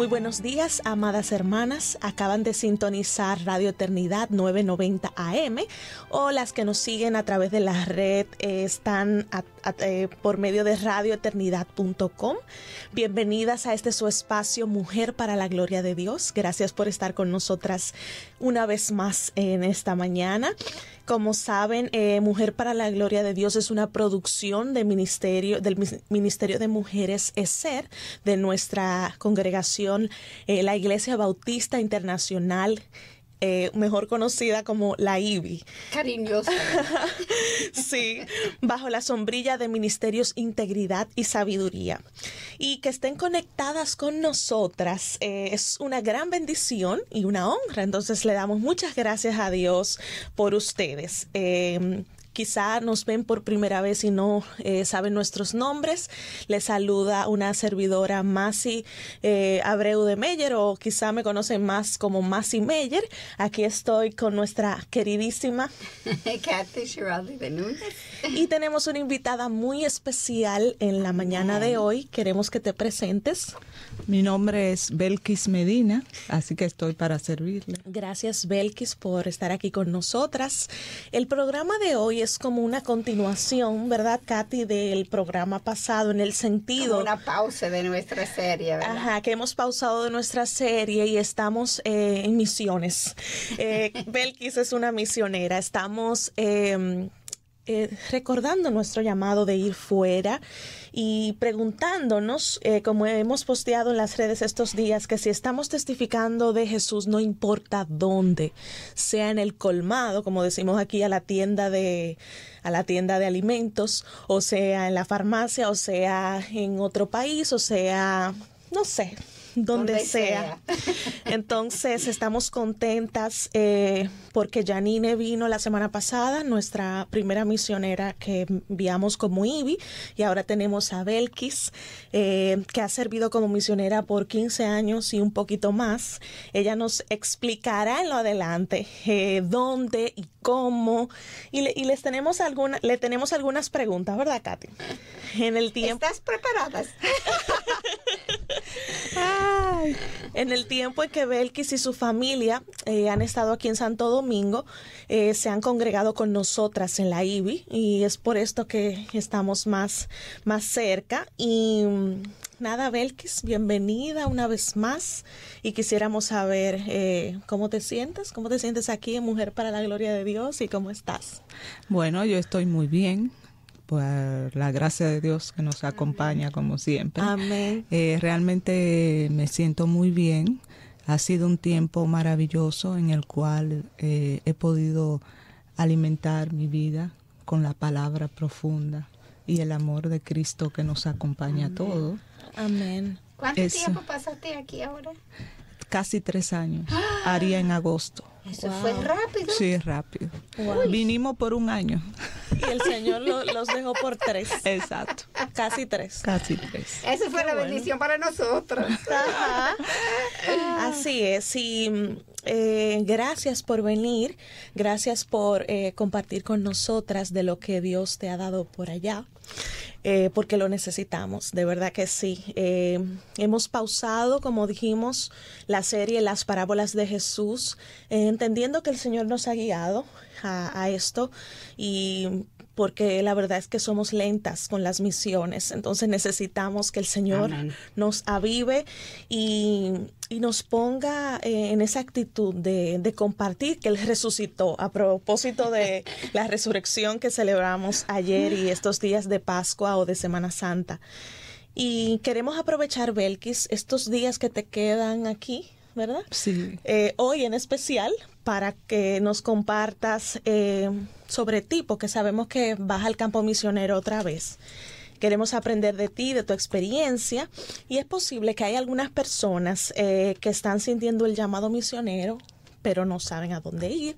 Muy buenos días, amadas hermanas. Acaban de sintonizar Radio Eternidad 990 AM o las que nos siguen a través de la red eh, están eh, por medio de radioeternidad.com. Bienvenidas a este su espacio Mujer para la Gloria de Dios. Gracias por estar con nosotras una vez más en esta mañana. Como saben, eh, Mujer para la Gloria de Dios es una producción de ministerio, del Ministerio de Mujeres ESER, de nuestra congregación, eh, la Iglesia Bautista Internacional eh, mejor conocida como la IBI. Cariñosa. sí, bajo la sombrilla de Ministerios Integridad y Sabiduría. Y que estén conectadas con nosotras eh, es una gran bendición y una honra. Entonces le damos muchas gracias a Dios por ustedes. Eh, quizá nos ven por primera vez y no eh, saben nuestros nombres, les saluda una servidora Masi eh, Abreu de Meyer o quizá me conocen más como Masi Meyer. Aquí estoy con nuestra queridísima Kathy Shirley de Núñez. Y tenemos una invitada muy especial en la mañana de hoy. Queremos que te presentes. Mi nombre es Belkis Medina, así que estoy para servirle. Gracias Belkis por estar aquí con nosotras. El programa de hoy es como una continuación, ¿verdad, Katy, del programa pasado en el sentido... Como una pausa de nuestra serie, ¿verdad? Ajá, que hemos pausado de nuestra serie y estamos eh, en misiones. Eh, Belkis es una misionera, estamos... Eh, eh, recordando nuestro llamado de ir fuera y preguntándonos, eh, como hemos posteado en las redes estos días, que si estamos testificando de Jesús, no importa dónde, sea en el colmado, como decimos aquí, a la tienda de a la tienda de alimentos, o sea en la farmacia, o sea en otro país, o sea, no sé, donde, sea. Entonces, estamos contentas eh, porque Janine vino la semana pasada, nuestra primera misionera que enviamos como IBI, y ahora tenemos a Belkis, eh, que ha servido como misionera por 15 años y un poquito más. Ella nos explicará en lo adelante eh, dónde y cómo, y, y, les tenemos alguna, le tenemos algunas preguntas, ¿verdad, Katy? En el tiempo. ¿Estás preparadas? en el tiempo en que Belkis y su familia eh, han estado aquí en Santo Domingo, eh, se han congregado con nosotras en la IBI y es por esto que estamos más, más cerca. Y mm, nada, Belkis, bienvenida una vez más y quisiéramos saber eh, cómo te sientes, cómo te sientes aquí en Mujer para la Gloria de Dios y cómo estás. Bueno, yo estoy muy bien por la gracia de Dios que nos acompaña como siempre. Amén. Eh, realmente me siento muy bien. Ha sido un tiempo maravilloso en el cual eh, he podido alimentar mi vida con la palabra profunda y el amor de Cristo que nos acompaña a todos. Amén. ¿Cuánto tiempo pasaste aquí ahora? Casi tres años. Haría en agosto. Eso fue rápido. Sí, rápido. Vinimos por un año. Y el Señor los dejó por tres. Exacto. Casi tres. Casi tres. Esa fue la bendición para nosotros. Así es. Y eh, gracias por venir. Gracias por eh, compartir con nosotras de lo que Dios te ha dado por allá. Eh, porque lo necesitamos, de verdad que sí. Hemos pausado, como dijimos, la serie Las parábolas de Jesús, entendiendo que el Señor nos ha guiado a, a esto y porque la verdad es que somos lentas con las misiones, entonces necesitamos que el Señor nos avive y, nos ponga eh, en esa actitud de, compartir que Él resucitó a propósito de la resurrección que celebramos ayer y estos días de Pascua o de Semana Santa. Y queremos aprovechar, Belkis, estos días que te quedan aquí, ¿verdad? Sí. Eh, hoy en especial, para que nos compartas eh, sobre ti, porque sabemos que vas al campo misionero otra vez. Queremos aprender de ti, de tu experiencia, y es posible que hay algunas personas eh, que están sintiendo el llamado misionero, pero no saben a dónde ir,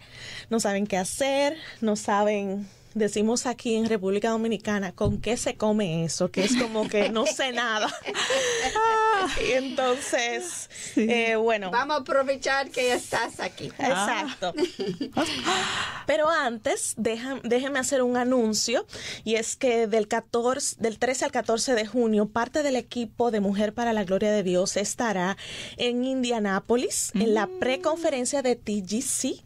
no saben qué hacer, no saben decimos aquí en República Dominicana, ¿con qué se come eso? Que es como que no sé nada. y entonces, eh, bueno. Vamos a aprovechar que ya estás aquí. Exacto. Pero antes, déjeme hacer un anuncio y es que del 14, del 13 al 14 de junio, parte del equipo de Mujer para la Gloria de Dios estará en Indianápolis en la mm. preconferencia de TGC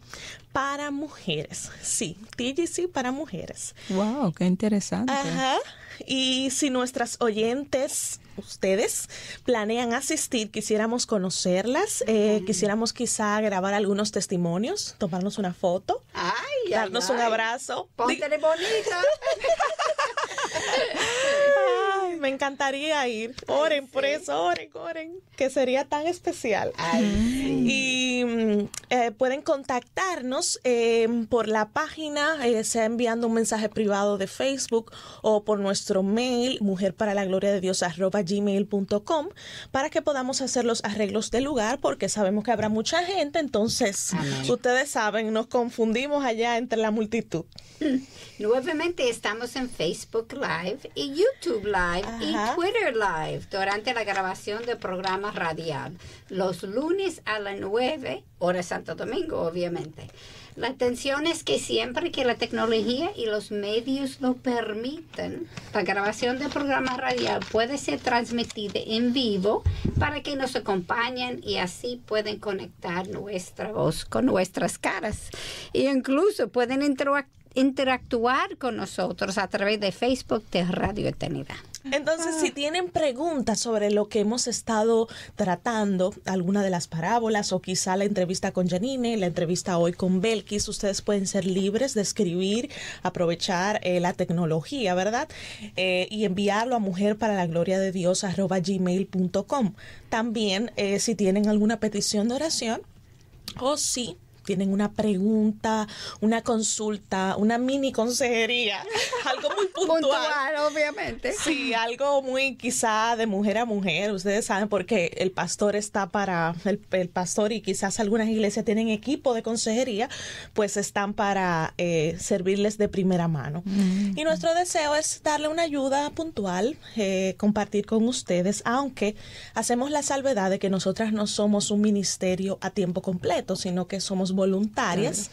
para mujeres. Sí, TGC para mujeres. Wow, qué interesante. Ajá. Y si nuestras oyentes, ustedes, planean asistir, quisiéramos conocerlas, eh, quisiéramos quizá grabar algunos testimonios, tomarnos una foto, ay, darnos un abrazo. Ponte bonita. me encantaría ir. Oren por eso, oren, oren, que sería tan especial. Y mm, eh, pueden contactarnos em, por la página, eh, sea enviando un mensaje privado de Facebook o por nuestro mail, mujer para la gloria de Dios gmail.com, para que podamos hacer los arreglos del lugar, porque sabemos que habrá mucha gente, entonces ustedes saben, nos confundimos allá entre la multitud. Nuevamente estamos en Facebook Live y YouTube Live y Twitter Live durante la grabación del programa radial, los lunes a las 9, hora Santo Domingo, obviamente. La atención es que siempre que la tecnología y los medios lo permiten, la grabación del programa radial puede ser transmitida en vivo para que nos acompañen y así pueden conectar nuestra voz con nuestras caras. E incluso pueden interactuar interactuar con nosotros a través de Facebook de Radio Eternidad. Entonces, si tienen preguntas sobre lo que hemos estado tratando, alguna de las parábolas o quizá la entrevista con Janine, la entrevista hoy con Belkis, ustedes pueden ser libres de escribir, aprovechar eh, la tecnología, ¿verdad? Eh, y enviarlo a mujer para la gloria de Dios gmail.com. También, eh, si tienen alguna petición de oración o si tienen una pregunta, una consulta, una mini consejería, algo muy puntual. puntual. obviamente. Sí, algo muy quizá de mujer a mujer. Ustedes saben porque el pastor está para, el, pastor y quizás algunas iglesias tienen equipo de consejería, pues están para eh, servirles de primera mano. Mm. Y nuestro deseo es darle una ayuda puntual, eh, compartir con ustedes, aunque hacemos la salvedad de que nosotras no somos un ministerio a tiempo completo, sino que somos voluntarias.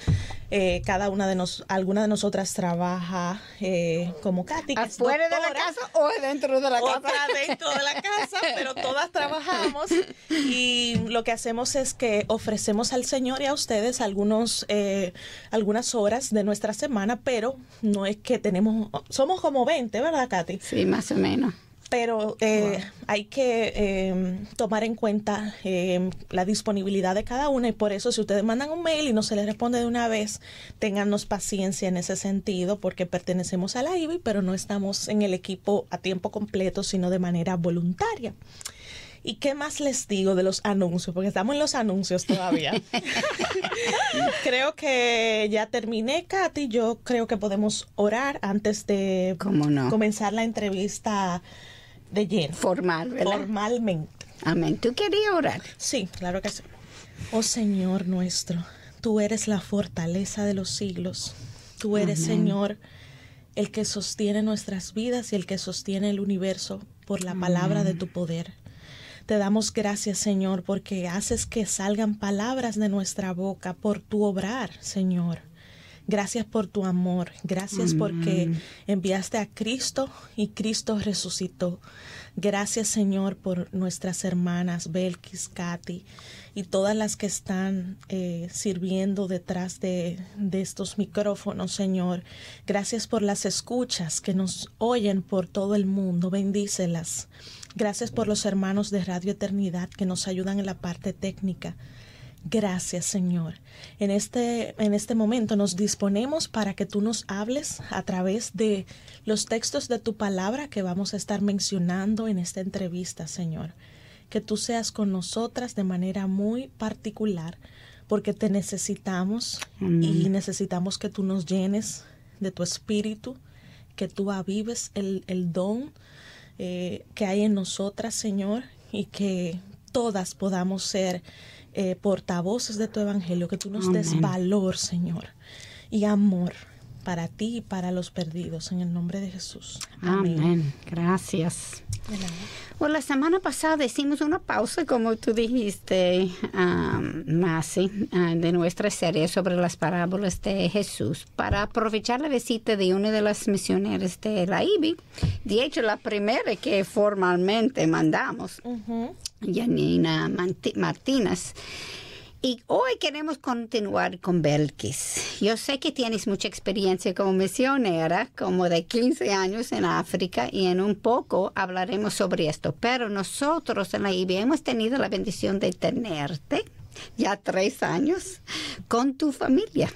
Eh, cada una de nos, alguna de nosotras trabaja eh, como Katy. ¿Afuera de la casa o dentro de la casa? Dentro de la casa, pero todas trabajamos y lo que hacemos es que ofrecemos al Señor y a ustedes algunos, eh, algunas horas de nuestra semana, pero no es que tenemos, somos como 20, ¿verdad, Katy? Sí, más o menos pero eh, hay que em, tomar en cuenta em, la disponibilidad de cada una y por eso si ustedes mandan un mail y no se les responde de una vez, téngannos paciencia en ese sentido porque pertenecemos a la IBI, pero no estamos en el equipo a tiempo completo, sino de manera voluntaria. ¿Y qué más les digo de los anuncios? Porque estamos en los anuncios todavía. creo que ya terminé, Katy. Yo creo que podemos orar antes de comenzar la entrevista de lleno. Formal, ¿verdad? Formalmente. Amén. ¿Tú querías orar? Sí, claro que sí. Oh Señor nuestro, tú eres la fortaleza de los siglos. Tú eres, Señor, el que sostiene nuestras vidas y el que sostiene el universo por la palabra de tu poder. Te damos gracias, Señor, porque haces que salgan palabras de nuestra boca por tu obrar, Señor. Gracias por tu amor. Gracias porque enviaste a Cristo y Cristo resucitó. Gracias, Señor, por nuestras hermanas Belkis, Katy y todas las que están eh, sirviendo detrás de, de estos micrófonos, Señor. Gracias por las escuchas que nos oyen por todo el mundo. Bendícelas. Gracias por los hermanos de Radio Eternidad que nos ayudan en la parte técnica. Gracias, Señor. En este, en este momento nos disponemos para que tú nos hables a través de los textos de tu palabra que vamos a estar mencionando en esta entrevista, Señor. Que tú seas con nosotras de manera muy particular, porque te necesitamos y necesitamos que tú nos llenes de tu espíritu, que tú avives el, el don eh, que hay en nosotras, Señor, y que todas podamos ser eh, portavoces de tu evangelio, que tú nos des valor, Señor, y amor para ti y para los perdidos, en el nombre de Jesús. Amén. Gracias. Bueno, la semana pasada hicimos una pausa, como tú dijiste, um, Masi, uh, de nuestra serie sobre las parábolas de Jesús, para aprovechar la visita de una de las misioneras de la IBI. De hecho, la primera que formalmente mandamos, Janina Martínez. Y hoy queremos continuar con Belkis. Yo sé que tienes mucha experiencia como misionera, como de 15 años en África, y en un poco hablaremos sobre esto. Pero nosotros en la IBI hemos tenido la bendición de tenerte ya tres años con tu familia.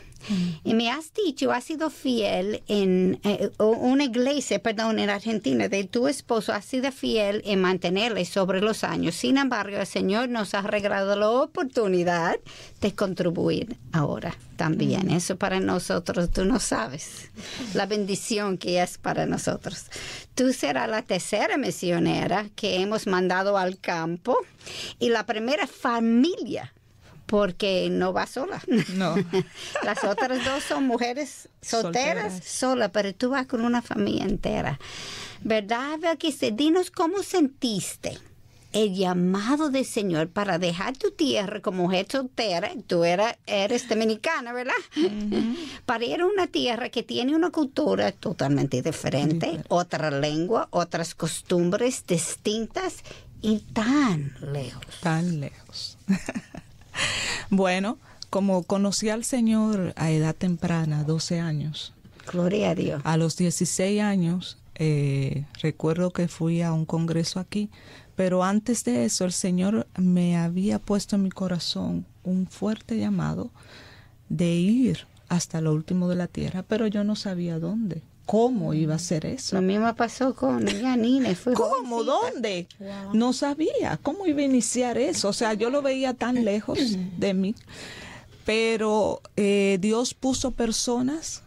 Y me has dicho, has sido fiel en eh, una iglesia, perdón, en Argentina, de tu esposo, has sido fiel en mantenerle sobre los años. Sin embargo, el Señor nos ha regalado la oportunidad de contribuir ahora también. Eso para nosotros, tú no sabes la bendición que es para nosotros. Tú serás la tercera misionera que hemos mandado al campo y la primera familia porque no va sola. No. Las otras dos son mujeres solteras, solas, pero tú vas con una familia entera. ¿Verdad, se Dinos cómo sentiste el llamado del Señor para dejar tu tierra como mujer soltera. Tú eras, eres dominicana, ¿verdad? Para ir a una tierra que tiene una cultura totalmente diferente, otra lengua, otras costumbres distintas y tan lejos. Tan lejos. Bueno, como conocí al Señor a edad temprana, 12 años. Gloria a Dios. A los 16 años, eh, recuerdo que fui a un congreso aquí, pero antes de eso el Señor me había puesto en mi corazón un fuerte llamado de ir hasta lo último de la tierra, pero yo no sabía dónde cómo iba a ser eso. Lo mismo pasó con Janine. Fue ¿Cómo? ¿Dónde? No sabía cómo iba a iniciar eso. O sea, yo lo veía tan lejos de mí. Pero eh, Dios puso personas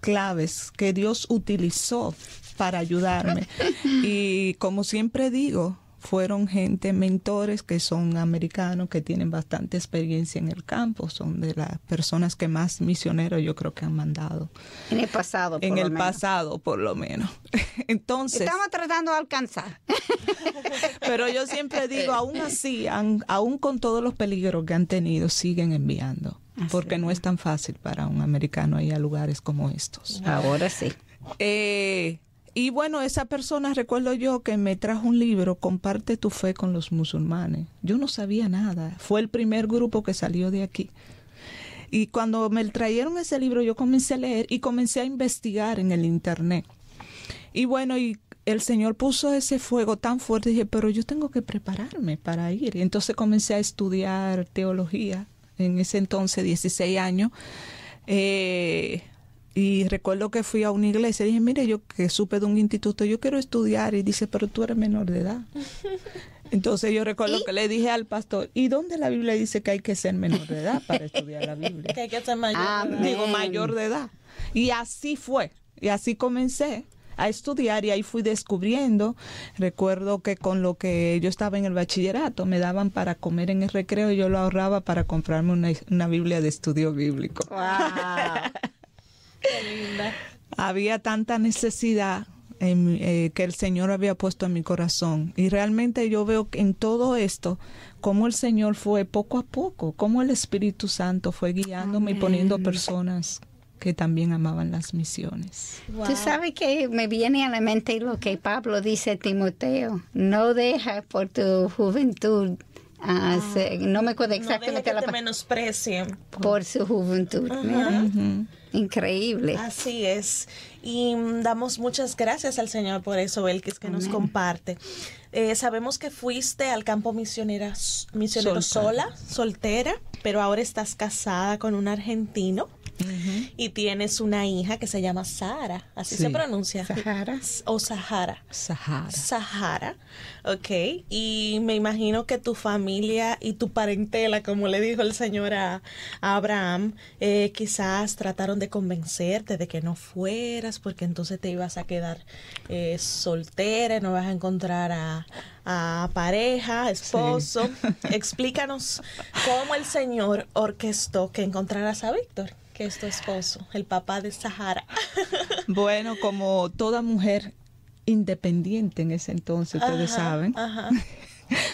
claves que Dios utilizó para ayudarme. Y como siempre digo, fueron gente, mentores que son americanos, que tienen bastante experiencia en el campo, son de las personas que más misioneros yo creo que han mandado. En el pasado, por En el pasado, por lo menos. Entonces... Estamos tratando de alcanzar. pero yo siempre digo, aún así, aún con todos los peligros que han tenido, siguen enviando. porque no es tan fácil para un americano ir a lugares como estos. Ahora sí. Eh, y bueno, esa persona, recuerdo yo, que me trajo un libro, Comparte tu fe con los musulmanes. Yo no sabía nada. Fue el primer grupo que salió de aquí. Y cuando me trajeron ese libro, yo comencé a leer y comencé a investigar en el Internet. Y bueno, y el Señor puso ese fuego tan fuerte, dije, pero yo tengo que prepararme para ir. Entonces comencé a estudiar teología, en ese entonces, 16 años. Eh, y recuerdo que fui a una iglesia y dije, mire, yo que supe de un instituto, yo quiero estudiar. Y dice, pero tú eres menor de edad. Entonces yo recuerdo que le dije al pastor, ¿y dónde la Biblia dice que hay que ser menor de edad para estudiar la Biblia? que hay que ser mayor. Digo, mayor de edad. Y así fue. Y así comencé a estudiar y ahí fui descubriendo. Recuerdo que con lo que yo estaba en el bachillerato me daban para comer en el recreo y yo lo ahorraba para comprarme una, una Biblia de estudio bíblico. Wow. Había tanta necesidad eh, que el Señor había puesto en mi corazón. Y realmente yo veo en todo esto cómo el Señor fue poco a poco, cómo el Espíritu Santo fue guiándome y poniendo personas que también amaban las misiones. Tú sabes que me viene a la mente lo que Pablo dice a Timoteo, no deja por tu juventud Ah, no me acuerdo exactamente no la que por su juventud. Increíble. Así es. Y damos muchas gracias al Señor por eso, Belkis, que nos comparte. Eh, sabemos que fuiste al campo misionera, misionero sola, soltera, pero ahora estás casada con un argentino. Y tienes una hija que se llama Sara, así se pronuncia. Sahara. O Sahara. Sahara. Sahara, ok. Y me imagino que tu familia y tu parentela, como le dijo el Señor a, Abraham, eh, quizás trataron de convencerte de que no fueras, porque entonces te ibas a quedar eh, soltera, no vas a encontrar a, a pareja, esposo. Explícanos cómo el Señor orquestó que encontraras a Víctor, que es tu esposo, el papá de Sahara. bueno, como toda mujer independiente en ese entonces, ustedes saben.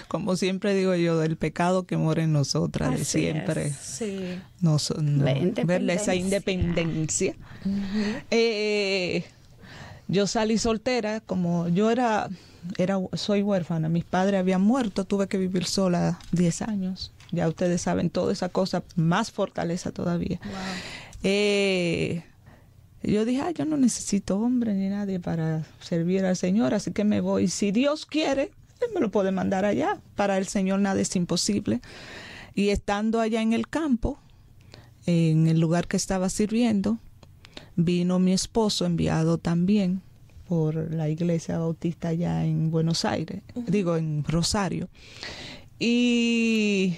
Como siempre digo yo, del pecado que mora en nosotras, de siempre. Sí. Nos, verle esa independencia. Eh, yo salí soltera, como yo era era, soy huérfana, mis padres habían muerto, tuve que vivir sola 10 años. Ya ustedes saben toda esa cosa, más fortaleza todavía. Eh, yo dije, yo no necesito hombre ni nadie para servir al Señor, así que me voy. Si Dios quiere, Él me lo puede mandar allá. Para el Señor nada es imposible. Y estando allá en el campo, en el lugar que estaba sirviendo, vino mi esposo enviado también por la iglesia bautista allá en Buenos Aires, digo en Rosario. Y,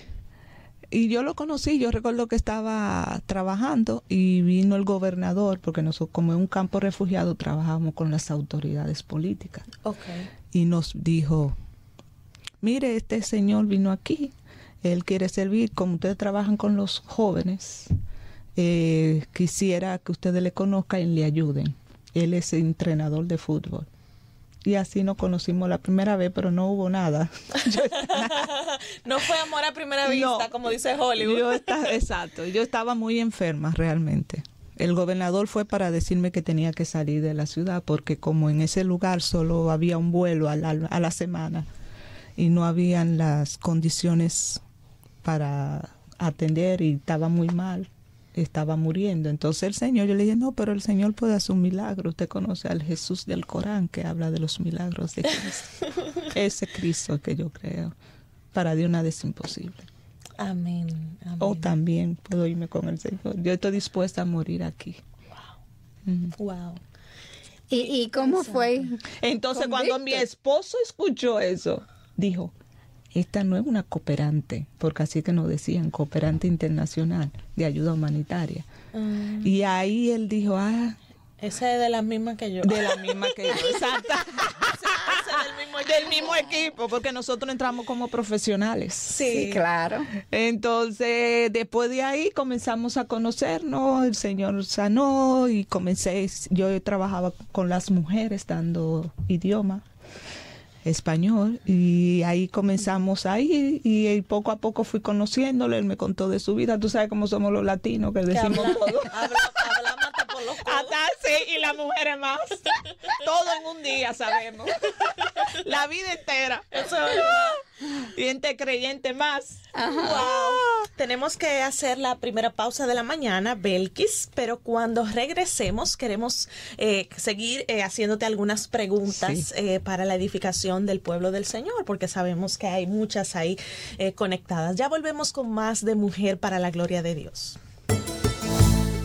y yo lo conocí, yo recuerdo que estaba trabajando y vino el gobernador, porque nosotros como en un campo refugiado trabajamos con las autoridades políticas. Y nos dijo, mire, este señor vino aquí, él quiere servir, como ustedes trabajan con los jóvenes, eh, quisiera que ustedes le conozcan y le ayuden él es entrenador de fútbol. Y así nos conocimos la primera vez, pero no hubo nada. no fue amor a primera vista, como dice Hollywood. Yo exacto, yo estaba muy enferma realmente. El gobernador fue para decirme que tenía que salir de la ciudad porque como en ese lugar solo había un vuelo a la, a la semana y no habían las condiciones para atender y estaba muy mal estaba muriendo. Entonces el Señor, yo le dije, no, pero el Señor puede hacer un milagro. Usted conoce al Jesús del Corán que habla de los milagros de Cristo. Ese Cristo que yo creo. Para Dios nada es imposible. Amén, O también puedo irme con el Señor. Yo estoy dispuesta a morir aquí. Wow. Wow. ¿Y, cómo fue? Entonces cuando mi esposo escuchó eso, dijo, esta no es una cooperante, porque así que nos decían, cooperante internacional de ayuda humanitaria. Ah. Y ahí él dijo, ah, esa es de la misma que yo. De la misma que yo, exacto. del, mismo equipo. porque nosotros entramos como profesionales. Sí, claro. Entonces, después de ahí comenzamos a conocernos, el Señor sanó y comencé, yo trabajaba con las mujeres dando idioma español y ahí comenzamos ahí y, poco a poco fui conociéndole, él me contó de su vida, tú sabes cómo somos los latinos que decimos todo. Sí, y las mujeres más. Todo en un día sabemos. La vida entera. Eso es Y entre creyente más. Wow. Tenemos que hacer la primera pausa de la mañana, Belkis, pero cuando regresemos queremos eh, seguir eh, haciéndote algunas preguntas eh, para la edificación del pueblo del Señor, porque sabemos que hay muchas ahí conectadas. Ya volvemos con más de Mujer para la Gloria de Dios.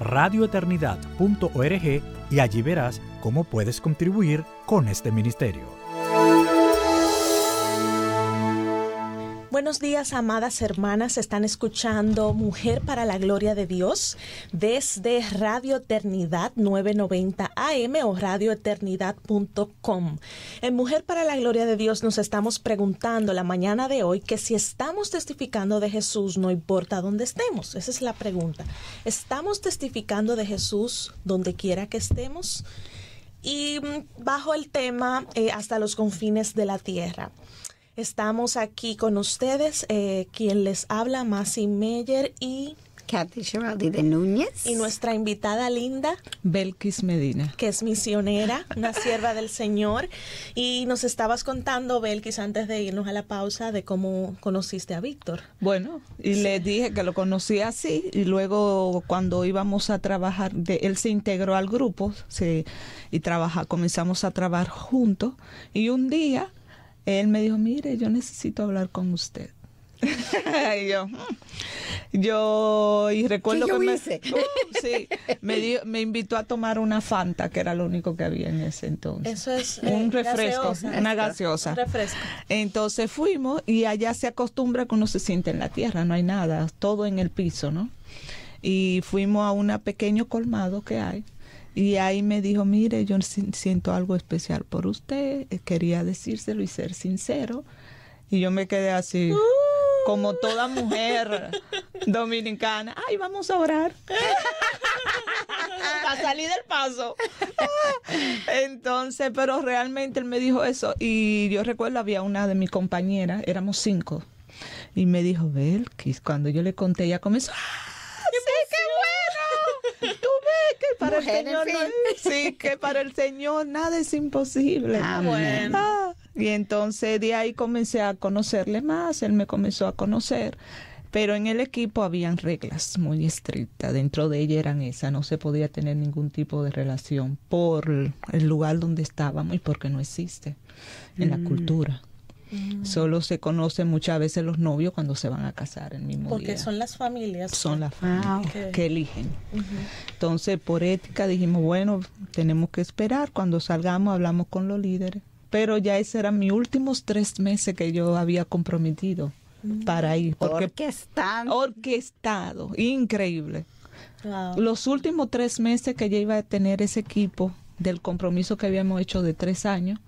radioeternidad.org y allí verás cómo puedes contribuir con este ministerio. Buenos días, amadas hermanas. Están escuchando Mujer para la Gloria de Dios desde Radio Eternidad 990 AM o radioeternidad.com. En Mujer para la Gloria de Dios nos estamos preguntando la mañana de hoy que si estamos testificando de Jesús, no importa dónde estemos. Esa es la pregunta. ¿Estamos testificando de Jesús donde quiera que estemos? Y mm, bajo el tema eh, hasta los confines de la tierra. Estamos aquí con ustedes, eh, quien les habla, Masi Meyer y Kathy Giraldi de Núñez. Y nuestra invitada linda, Belkis Medina. que es misionera, una sierva del Señor. Y nos estabas contando, Belkis, antes de irnos a la pausa, de cómo conociste a Víctor. Bueno, y le dije que lo conocí así y luego cuando íbamos a trabajar, de, él se integró al grupo se, y trabaja, comenzamos a trabajar juntos y un día él me dijo, mire, yo necesito hablar con usted. y yo, "Mm". yo, y recuerdo ¿Qué yo que me, hice? Uh, sí, me, dio- me invitó a tomar una Fanta, que era lo único que había en ese entonces. Eso es, un eh, refresco, gaseosa. una gaseosa. Un refresco. Entonces fuimos y allá se acostumbra que uno se siente en la tierra, no hay nada, todo en el piso, ¿no? Y fuimos a un pequeño colmado que hay. Y ahí me dijo, mire, yo si- siento algo especial por usted, eh, quería decírselo y ser sincero. Y yo me quedé así, como toda mujer dominicana, ay, vamos a orar. a salir del paso. Entonces, pero realmente él me dijo eso. Y yo recuerdo, había una de mis compañeras, éramos cinco. Y me dijo, Belkis, cuando yo le conté, ella comenzó, ¡ah! Tú ves que para Mujer, el Señor en no fin. es- sí, que para el Señor nada es imposible. Amén. Ah, y entonces de ahí comencé a conocerle más, él me comenzó a conocer, pero en el equipo habían reglas muy estrictas, dentro de ella eran esas, no se podía tener ningún tipo de relación por el lugar donde estábamos y porque no existe en la cultura. Solo se conocen muchas veces los novios cuando se van a casar el mismo Porque día. son las familias. Son las familias Ok. que eligen. Entonces, por ética dijimos, bueno, tenemos que esperar. Cuando salgamos, hablamos con los líderes. Pero ya esos eran mis últimos tres meses que yo había comprometido para ir. Porque Porque están. orquestado, increíble. Wow. Los últimos tres meses que ya iba a tener ese equipo del compromiso que habíamos hecho de tres años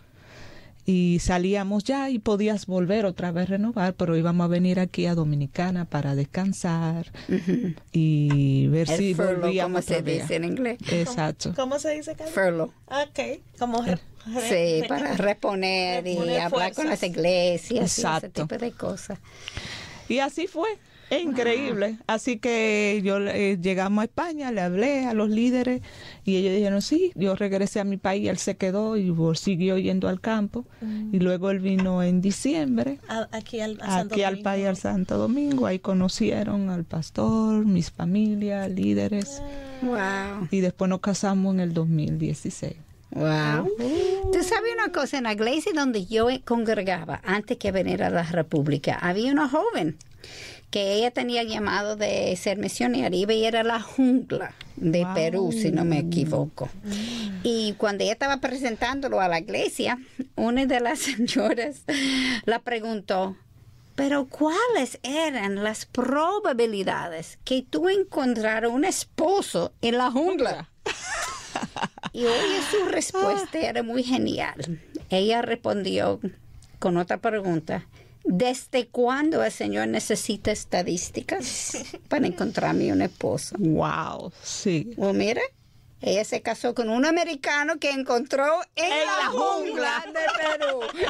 y salíamos ya y podías volver otra vez a renovar, pero íbamos a venir aquí a Dominicana para descansar y ver el si furlough, volvíamos como se día. dice en inglés. Exacto. ¿Cómo se dice, Carmen? Furlough. Ok, como re- Sí, para reponer y hablar con las iglesias y ese Exacto. tipo de cosas. Y así fue. Es increíble. Así que yo eh, llegamos a España, le hablé a los líderes y ellos dijeron, sí, yo regresé a mi país, él se quedó y siguió yendo al campo. Y luego él vino en diciembre A- aquí al, a aquí al Domingo. país, al Santo Domingo. Ahí conocieron al pastor, mis familias, líderes. Wow. Y después nos casamos en el 2016. Wow. Tú sabes una cosa, en la iglesia donde yo congregaba antes que venir a la República, había una joven que ella tenía llamado de ser misionera y ella era la jungla de Wow. Perú, si no me equivoco. Y cuando ella estaba presentándolo a la iglesia, una de las señoras la preguntó, pero ¿cuáles eran las probabilidades que tú encontraras un esposo en la jungla? Y oye, su respuesta era muy genial. Ella respondió con otra pregunta. ¿Desde cuándo el Señor necesita estadísticas para encontrarme un esposo? Wow, sí. Bueno, mira, ella se casó con un americano que encontró en, la, jungla, de Perú.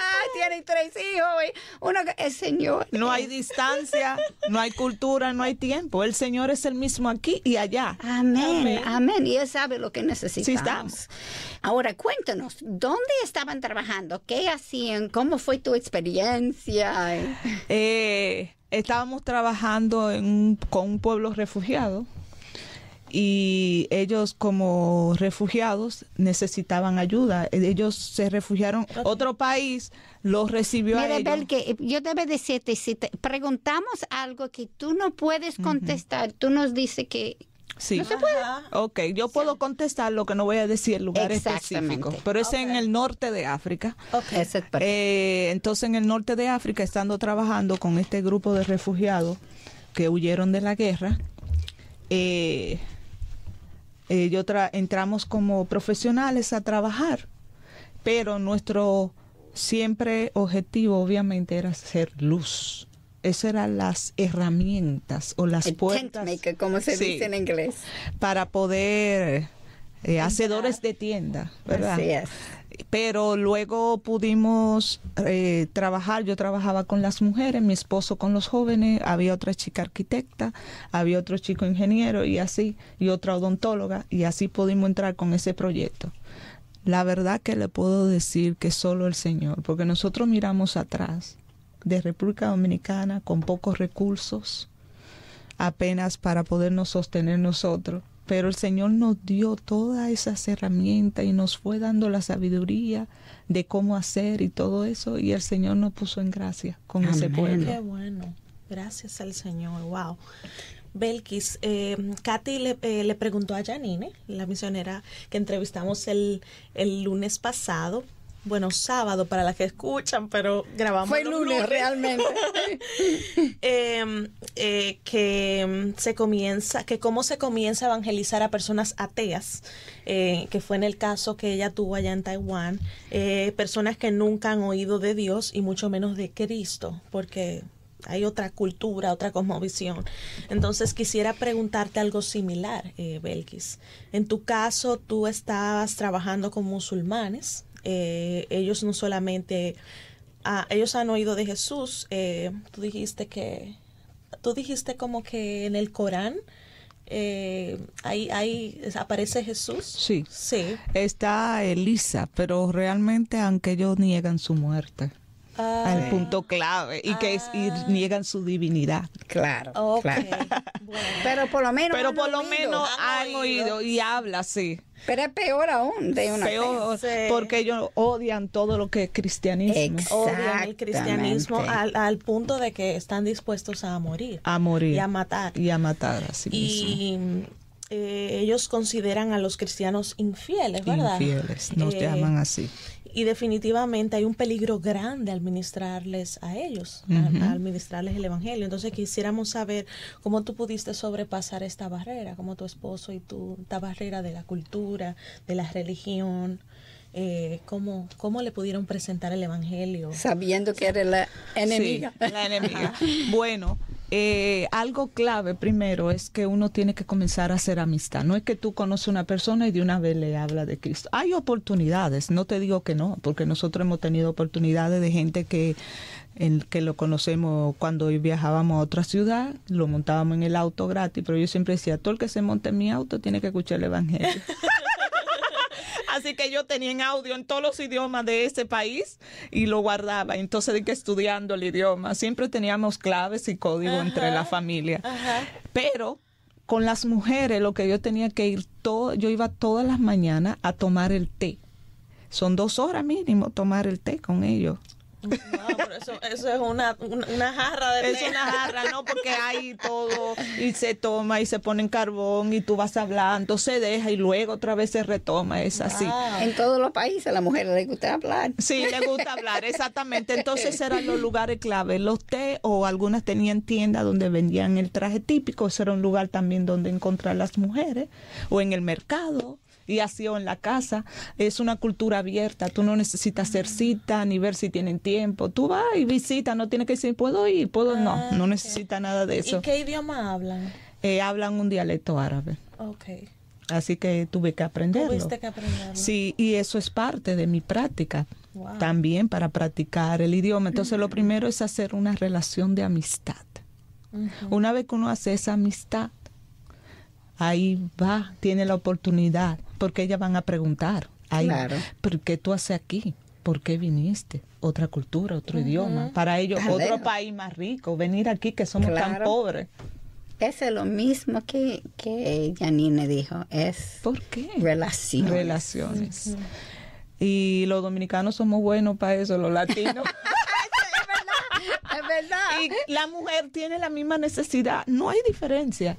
Tiene tres hijos. y Uno que el Señor. No hay distancia, no hay cultura, no hay tiempo. El Señor es el mismo aquí y allá. Amén, amén, Y Él sabe lo que necesitamos. Sí, estamos. Ahora, cuéntanos, ¿dónde estaban trabajando? ¿Qué hacían? ¿Cómo fue tu experiencia? Eh, estábamos trabajando en un- con un pueblo refugiado y ellos como refugiados necesitaban ayuda. Ellos se refugiaron, otro país los recibió a Mira, ellos. Bel, que yo debo decirte, si te preguntamos algo que tú no puedes contestar, tú nos dices que Sí. no se puede. Ok, yo puedo contestar lo que no voy a decir el lugar específico, pero es en el norte de África. Ok. Eso es perfecto. Eh, entonces en el norte de África, estando trabajando con este grupo de refugiados que huyeron de la guerra, eh, eh, yo tra- entramos como profesionales a trabajar, pero nuestro siempre objetivo obviamente era ser luz. Esas eran las herramientas o las El tent puertas maker, como se Sí dice en inglés. para poder eh, hacedores de tienda, ¿verdad? Así es. Pero luego pudimos eh, trabajar, yo trabajaba con las mujeres, mi esposo con los jóvenes, había otra chica arquitecta, había otro chico ingeniero y así, y otra odontóloga, y así pudimos entrar con ese proyecto. La verdad que le puedo decir que solo el Señor, porque nosotros miramos atrás de República Dominicana con pocos recursos, apenas para podernos sostener nosotros. Pero el Señor nos dio todas esas herramientas y nos fue dando la sabiduría de cómo hacer y todo eso. Y el Señor nos puso en gracia con ese pueblo. Qué bueno. Gracias al Señor. Wow. Belkis, eh, Katy le, eh, le preguntó a Janine, la misionera que entrevistamos el, el lunes pasado, bueno, sábado para las que escuchan, pero grabamos Fue los lunes, realmente. eh, eh, que mm, se comienza, que cómo se comienza a evangelizar a personas ateas, eh, que fue en el caso que ella tuvo allá en Taiwán, eh, personas que nunca han oído de Dios y mucho menos de Cristo, porque hay otra cultura, otra cosmovisión. Entonces quisiera preguntarte algo similar, eh, Belkis. En tu caso, tú estabas trabajando con musulmanes. Eh, ellos no solamente, ah, ellos han oído de Jesús. eh, tú dijiste que, tú dijiste como que en el Corán eh, ahí, ahí aparece Jesús. Sí. Sí. Está Elisa, pero realmente aunque ellos niegan su muerte, Ah, al punto clave, y que es, y niegan su divinidad. Claro, ok. claro. Bueno. Pero por lo menos. Pero por lo oído. menos han han oído. oído y habla así. Pero es peor aún de una Peor, Sí. porque ellos odian todo lo que es cristianismo. Odian el cristianismo al, al punto de que están dispuestos a morir A morir. y a matar. Y a matar a sí mismo. Y eh, ellos consideran a los cristianos infieles, ¿verdad? Infieles, nos Eh, llaman así. Y definitivamente hay un peligro grande al ministrarles a ellos, al- al, ministrarles el Evangelio. Entonces quisiéramos saber cómo tú pudiste sobrepasar esta barrera, como tu esposo y tú, esta barrera de la cultura, de la religión, eh, cómo, cómo le pudieron presentar el Evangelio. Sabiendo que eres la enemiga. Sí, la enemiga. bueno, eh, algo clave primero es que uno tiene que comenzar a hacer amistad. No es que tú conoces a una persona y de una vez le habla de Cristo. Hay oportunidades, no te digo que no, porque nosotros hemos tenido oportunidades de gente que en que lo conocemos cuando viajábamos a otra ciudad, lo montábamos en el auto gratis, pero yo siempre decía, todo el que se monte en mi auto tiene que escuchar el Evangelio. Así que yo tenía en audio en todos los idiomas de ese país y lo guardaba. Entonces, de que estudiando el idioma, siempre teníamos claves y código entre la familia. Pero con las mujeres, lo que yo tenía que ir todo, yo iba todas las mañanas a tomar el té. Son dos horas mínimo tomar el té con ellos. Wow, pero eso, eso es una, una, una jarra de Es una jarra, ¿no? Porque hay todo y se toma y se pone en carbón y tú vas hablando, se deja y luego otra vez se retoma, es así. Wow. En todos los países a las mujeres les gusta hablar. Sí, le gusta hablar, exactamente. Entonces eran los lugares clave. Los té o algunas tenían tiendas donde vendían el traje típico. Ese era un lugar también donde encontrar las mujeres. O en el mercado. Y así o en la casa. Es una cultura abierta. Tú no necesitas hacer cita ni ver si tienen tiempo. Tú vas y visitas. No tienes que decir, ¿puedo ir? ¿Puedo? No, Ah, no ok. necesita nada de eso. ¿Y qué idioma hablan? Eh, hablan un dialecto árabe. Ok. Así que tuve que aprenderlo. Tuviste que aprenderlo. Sí, y eso es parte de mi práctica. Wow. También para practicar el idioma. Entonces, lo primero es hacer una relación de amistad. Una vez que uno hace esa amistad, ahí va, tiene la oportunidad, porque ellas van a preguntar. Ahí, Claro. ¿Por qué tú haces aquí? ¿Por qué viniste? Otra cultura, otro idioma. Para ellos, otro país más rico. Venir aquí que somos tan pobres. Eso es lo mismo que, que Janine dijo. Es ¿Por qué? relaciones. Relaciones. Y los dominicanos somos buenos para eso, los latinos. Es verdad. y la mujer tiene la misma necesidad. No hay diferencia.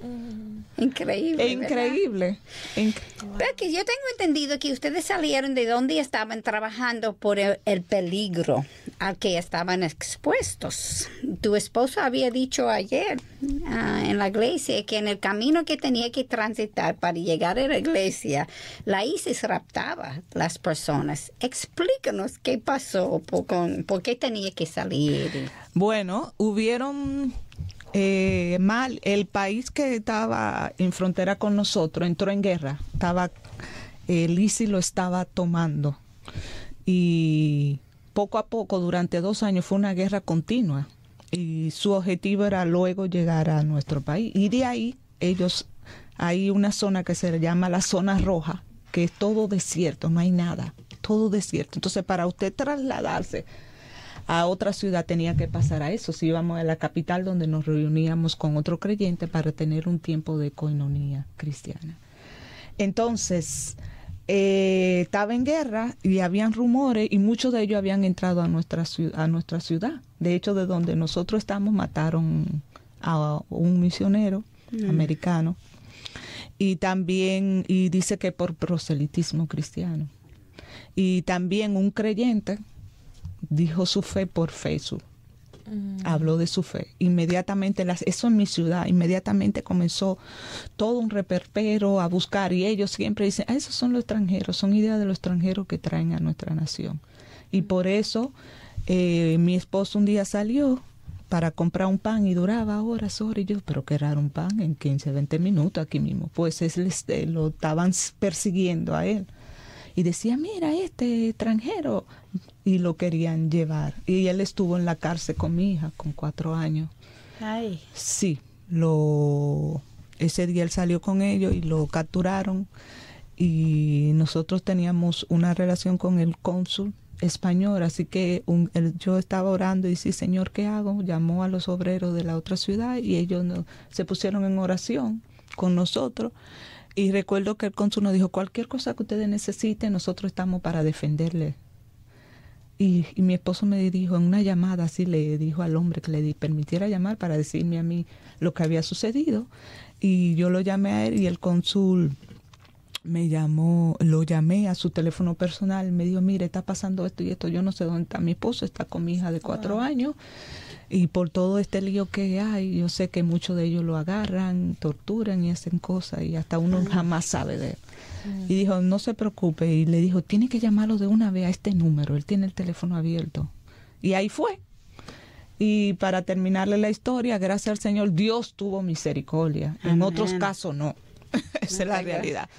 Increíble. ¿verdad? increíble. Inc- Pero que yo tengo entendido que ustedes salieron de donde estaban trabajando por el, el peligro al que estaban expuestos. Tu esposo había dicho ayer ah, en la iglesia que en el camino que tenía que transitar para llegar a la iglesia, la ISIS raptaba las personas. Explícanos qué pasó, por, con- por qué tenía que salir. Bueno, hubieron eh, mal. El país que estaba en frontera con nosotros entró en guerra. Estaba el ISIS lo estaba tomando y poco a poco durante dos años fue una guerra continua y su objetivo era luego llegar a nuestro país. Y de ahí ellos hay una zona que se llama la zona roja que es todo desierto no hay nada todo desierto. Entonces para usted trasladarse a otra ciudad tenía que pasar a eso. Si íbamos a la capital donde nos reuníamos con otro creyente para tener un tiempo de coinonía cristiana. Entonces eh, estaba en guerra y habían rumores y muchos de ellos habían entrado a nuestra, a nuestra ciudad. De hecho, de donde nosotros estamos mataron a un misionero mm. americano y también, y dice que por proselitismo cristiano. Y también un creyente dijo su fe por Facebook habló de su fe. Inmediatamente, las, eso en mi ciudad, inmediatamente comenzó todo un reperpero a buscar y ellos siempre dicen, ah, esos son los extranjeros, son ideas de los extranjeros que traen a nuestra nación. Y por eso eh, mi esposo un día salió para comprar un pan y duraba horas, horas. Y yo, pero qué raro un pan en 15, 20 minutos aquí mismo. Pues es, este, lo estaban persiguiendo a él y decía, mira, este extranjero, y lo querían llevar. Y él estuvo en la cárcel con mi hija, con cuatro años. Ay. Sí, lo, ese día él salió con ellos y lo capturaron y nosotros teníamos una relación con el cónsul español, así que yo estaba orando y dije, Señor, ¿qué hago? Llamó a los obreros de la otra ciudad y ellos se pusieron en oración con nosotros y recuerdo que el cónsul nos dijo, cualquier cosa que ustedes necesiten, nosotros estamos para defenderle. Y, mi esposo me dijo en una llamada, así le dijo al hombre que le permitiera llamar para decirme a mí lo que había sucedido. Y yo lo llamé a él y el cónsul me llamó, lo llamé a su teléfono personal, me dijo, mire, está pasando esto y esto, yo no sé dónde está mi esposo, está con mi hija de cuatro años y por todo este lío que hay, yo sé que muchos de ellos lo agarran, torturan y hacen cosas y hasta uno jamás sabe de él. Y dijo, no se preocupe. Y le dijo, tiene que llamarlo de una vez a este número, él tiene el teléfono abierto. Y ahí fue. Y para terminarle la historia, gracias al Señor, Dios tuvo misericordia. En otros casos no. Esa es la realidad.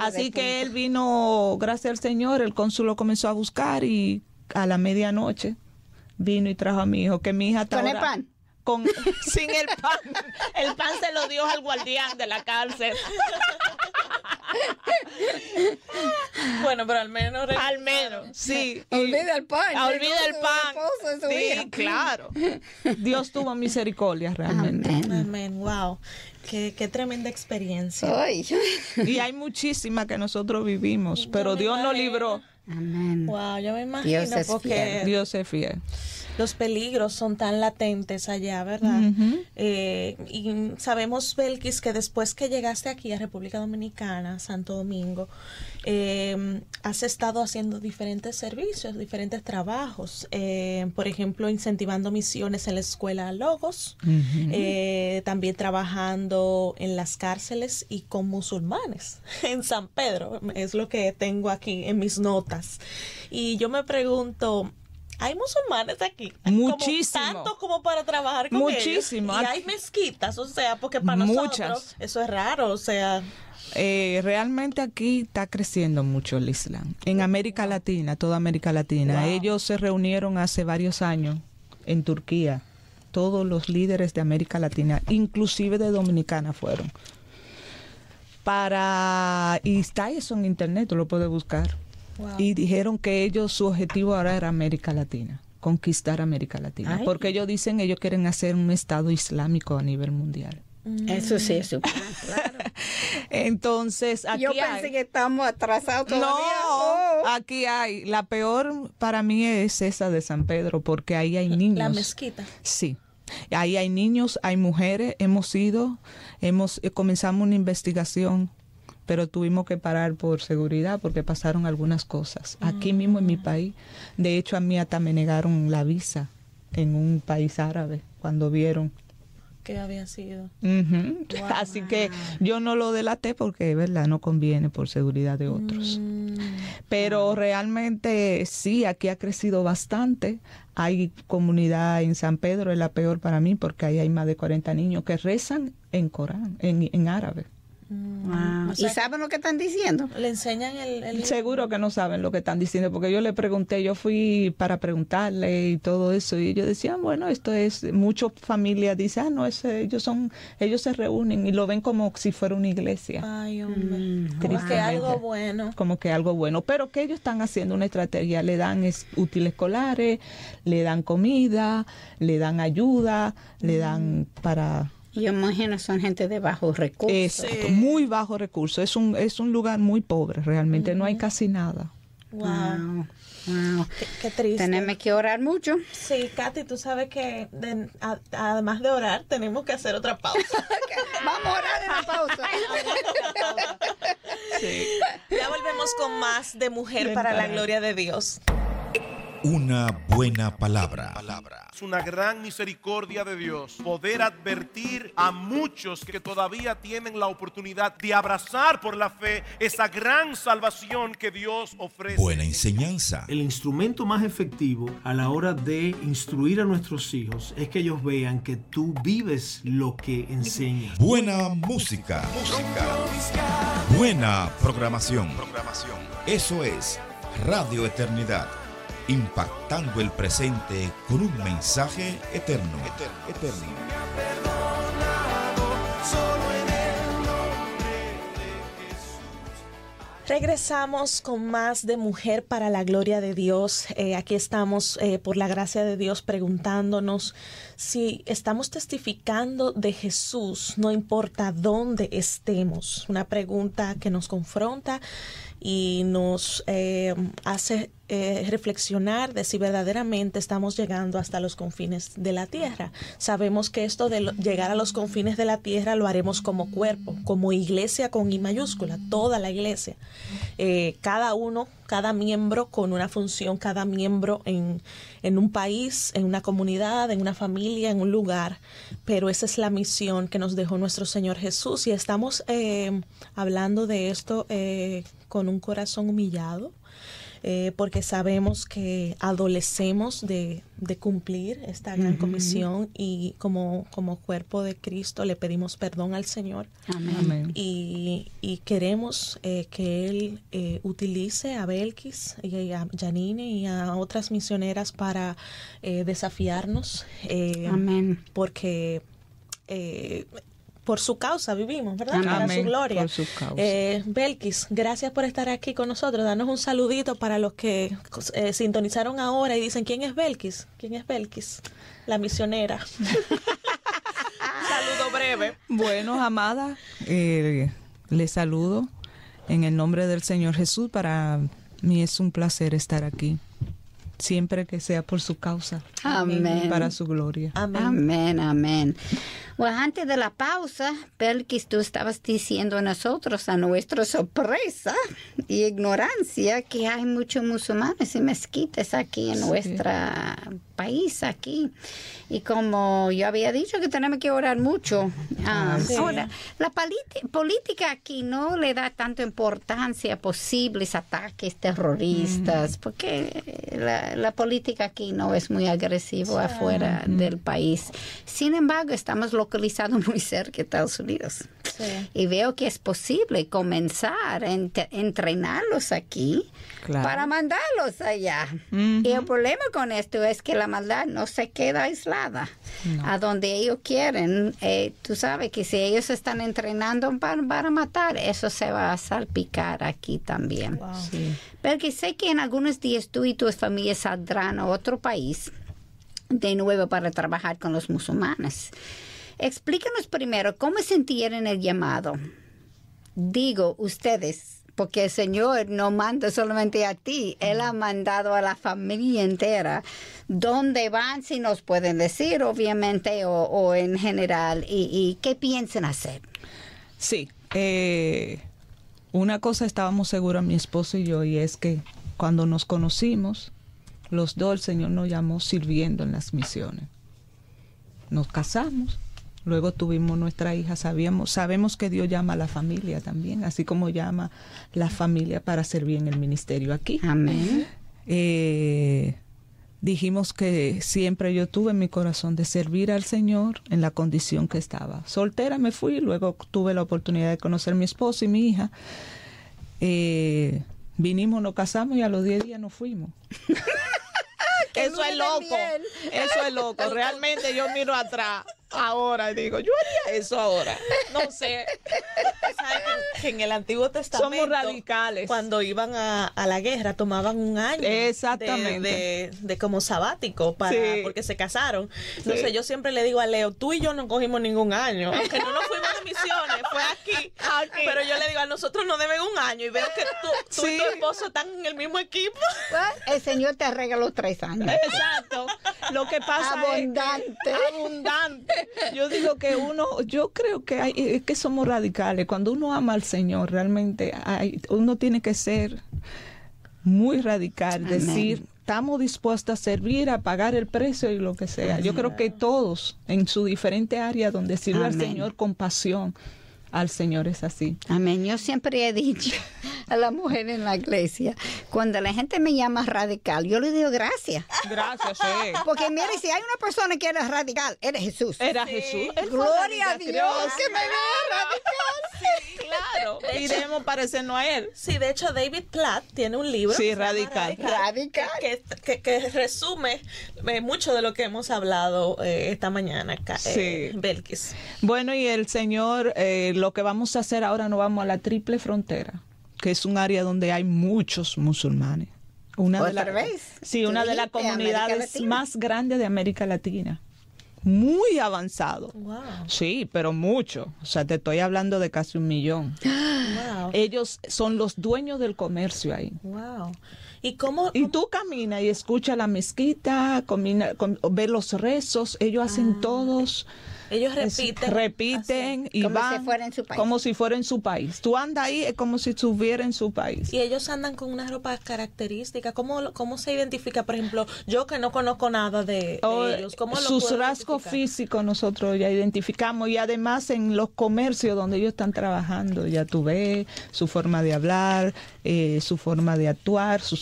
Así que él vino, gracias al Señor, el cónsul comenzó a buscar y a la medianoche vino y trajo a mi hijo, que mi hija ¿Con el pan? Con, sin el pan. El pan se lo dio al guardián de la cárcel. bueno, pero al menos. Al menos, sí. Olvida el pan. Olvida el pan. sí, claro. Dios tuvo misericordia realmente. Amén. Wow. Qué, qué, tremenda experiencia. Y hay muchísimas que nosotros vivimos, pero Dios nos libró. Amén. Wow, yo me imagino Dios porque Dios es fiel. Los peligros son tan latentes allá, ¿verdad? Eh, y sabemos, Belkis, que después que llegaste aquí a República Dominicana, Santo Domingo, eh, has estado haciendo diferentes servicios, diferentes trabajos. Eh, por ejemplo, incentivando misiones en la escuela Logos, también trabajando en las cárceles y con musulmanes en San Pedro, es lo que tengo aquí en mis notas. Y yo me pregunto, hay musulmanes aquí. Muchísimo. tanto como para trabajar con Muchísimo. Y hay mezquitas, o sea, porque para nosotros eso es raro, o sea... Eh, realmente aquí está creciendo mucho el Islam. En América Latina, toda América Latina. Ellos se reunieron hace varios años en Turquía. Todos los líderes de América Latina, inclusive de Dominicana, fueron. Para... Y está eso en internet, tú lo puedes buscar y dijeron que ellos, su objetivo ahora era América Latina, conquistar América Latina, porque ellos dicen ellos quieren hacer un Estado islámico a nivel mundial. Mm. Eso sí, eso claro. Entonces, aquí Yo pensé que estamos atrasados todavía. No, oh. aquí hay. La peor para mí es esa de San Pedro, porque ahí hay niños. La mezquita. Sí. Ahí hay niños, hay mujeres. Hemos ido, hemos eh, comenzamos una investigación pero tuvimos que parar por seguridad porque pasaron algunas cosas. Aquí mismo en mi país, de hecho a mí hasta me negaron la visa en un país árabe cuando vieron que había sido. Así que yo no lo delaté porque, ¿verdad? No conviene por seguridad de otros. Mm. Pero realmente sí, aquí ha crecido bastante. Hay comunidad en San Pedro, es la peor para mí porque ahí hay más de 40 niños que rezan en Corán, en, en árabe. Wow. ¿Y saben lo que están diciendo? Le enseñan el, el, Seguro que no saben lo que están diciendo, porque yo le pregunté, yo fui para preguntarle y todo eso, y ellos decían, bueno, esto es, muchas familias dicen, ah, no, es, ellos son, ellos se reúnen y lo ven como si fuera una iglesia. Ay, hombre. Mm, como que algo bueno. Como que algo bueno, pero que ellos están haciendo una estrategia, le dan útiles escolares, le dan comida, le dan ayuda, le dan para yo imagino son gente de bajos recursos. Exacto, muy bajos recursos. Es un, es un lugar muy pobre, realmente no hay casi nada. Wow. wow. Qué, triste. Tenemos que orar mucho. Sí, Katy, tú sabes que además de orar, tenemos que hacer otra pausa. Vamos a orar en la pausa. sí. Ya volvemos con más de Mujer para la Gloria de Dios. Una buena palabra. Es una gran misericordia de Dios poder advertir a muchos que todavía tienen la oportunidad de abrazar por la fe esa gran salvación que Dios ofrece. Buena enseñanza. El instrumento más efectivo a la hora de instruir a nuestros hijos es que ellos vean que tú vives lo que enseñas. Buena música. música. Buena programación. programación. Eso es Radio Eternidad impactando el presente con un mensaje eterno. eterno, Regresamos con más de Mujer para la Gloria de Dios. Eh, aquí estamos, eh, por la gracia de Dios, preguntándonos si estamos testificando de Jesús, no importa dónde estemos. Una pregunta que nos confronta y nos eh, hace eh, reflexionar de si verdaderamente estamos llegando hasta los confines de la tierra. Sabemos que esto de llegar a los confines de la tierra lo haremos como cuerpo, como iglesia con I mayúscula, toda la iglesia. Eh, cada uno, cada miembro con una función, cada miembro en, en un país, en una comunidad, en una familia, en un lugar. Pero esa es la misión que nos dejó nuestro Señor Jesús y estamos eh, hablando de esto con un corazón humillado eh, porque sabemos que adolecemos de, cumplir esta gran comisión y como, como cuerpo de Cristo le pedimos perdón al Señor. Amén. Y, queremos eh, que Él eh, utilice a Belkis y a Janine y a otras misioneras para desafiarnos. Amén. Porque por su causa vivimos, ¿verdad? Para su gloria. Por su causa. Eh, Belkis, gracias por estar aquí con nosotros. Danos un saludito para los que eh, sintonizaron ahora y dicen, ¿quién es Belkis? ¿Quién es Belkis? La misionera. saludo breve. Bueno, amada, eh, les saludo en el nombre del Señor Jesús. Para mí es un placer estar aquí siempre que sea por su causa. Amén. Para su gloria. Amén. Amén, amén. Bueno, antes de la pausa, Belkis, tú estabas diciendo a nosotros, a nuestra sorpresa y ignorancia, que hay muchos musulmanes y mezquitas aquí en nuestro país, aquí. Y como yo había dicho que tenemos que orar mucho. Ah, ah, ahora, la política aquí no le da tanta importancia a posibles ataques terroristas, porque la, política aquí no es muy agresiva afuera del país. Sin embargo, estamos localizados muy cerca de Estados Unidos. Y veo que es posible comenzar a entrenarlos aquí para mandarlos allá. Y el problema con esto es que la maldad no se queda aislada. A donde ellos quieren, eh, tú sabes que si ellos están entrenando para, para, matar, eso se va a salpicar aquí también. Pero que sé que en algunos días tú y tu familia saldrán a otro país de nuevo para trabajar con los musulmanes. Explícanos primero cómo sintieron el llamado. Digo, ustedes, porque el Señor no manda solamente a ti, Él ha mandado a la familia entera. ¿Dónde van? Si nos pueden decir, obviamente, o, en general, y, qué piensan hacer. Sí, eh, una cosa estábamos seguros mi esposo y yo, y es que cuando nos conocimos, los dos el Señor nos llamó sirviendo en las misiones. Nos casamos, luego tuvimos nuestra hija, sabíamos, sabemos que Dios llama a la familia también, así como llama la familia para servir en el ministerio aquí. Amén. Eh, dijimos que siempre yo tuve en mi corazón de servir al Señor en la condición que estaba. Soltera me fui, luego tuve la oportunidad de conocer a mi esposo y mi hija. Eh, vinimos, nos casamos y a los 10 días nos fuimos. Eso es loco. Eso es loco. Realmente yo miro atrás ahora y digo, yo haría eso ahora. No sé. ¿Sabes que, en el Antiguo Testamento. Somos radicales. Cuando iban a, la guerra, tomaban un año. Exactamente. De, como sabático para porque se casaron. Entonces yo siempre le digo a Leo, tú y yo no cogimos ningún año. Aunque no nos fuimos de misiones, nosotros no deben un año y veo que tú, y tu esposo están en el mismo equipo. el Señor te regaló tres años. Exacto. Lo que pasa abundante. es abundante. Yo digo que uno, yo creo que hay, es que somos radicales. Cuando uno ama al Señor, realmente hay, uno tiene que ser muy radical, decir, estamos dispuestos a servir, a pagar el precio y lo que sea. Yo creo que todos, en su diferente área donde sirve al Señor con pasión, al Señor es así. Amén. Yo siempre he dicho a la mujer en la iglesia, cuando la gente me llama radical, yo le digo gracias. Gracias, sí. Porque mire, si hay una persona que eres radical, eres Jesús. Era Jesús. Gloria a Dios, que me vea radical. Sí, claro. y debemos parecernos a él. Sí, de hecho David Platt tiene un libro. Sí, radical. Radical. Que, resume eh, mucho de lo que hemos hablado eh, esta mañana acá, eh, sí. Belkis. Bueno, y el Señor... Lo que vamos a hacer ahora, nos vamos a la triple frontera, que es un área donde hay muchos musulmanes. Una de las Sí, una de las comunidades más grandes de América Latina. Muy avanzado. Sí, pero mucho. O sea, te estoy hablando de casi un millón. Ellos son los dueños del comercio ahí. Wow. ¿Y cómo, Y tú caminas y escuchas la mezquita, ves los rezos, ellos hacen ah. todos ellos repiten. repiten y como van si fuera en su país. como si fuera en su país. Tú andas ahí es como si estuviera en su país. Y ellos andan con una ropa característica. ¿Cómo, cómo se identifica? Por ejemplo, yo que no conozco nada de, oh, ellos. ¿cómo sus rasgos físicos nosotros ya identificamos y además en los comercios donde ellos están trabajando ya tú ves su forma de hablar, eh, su forma de actuar, su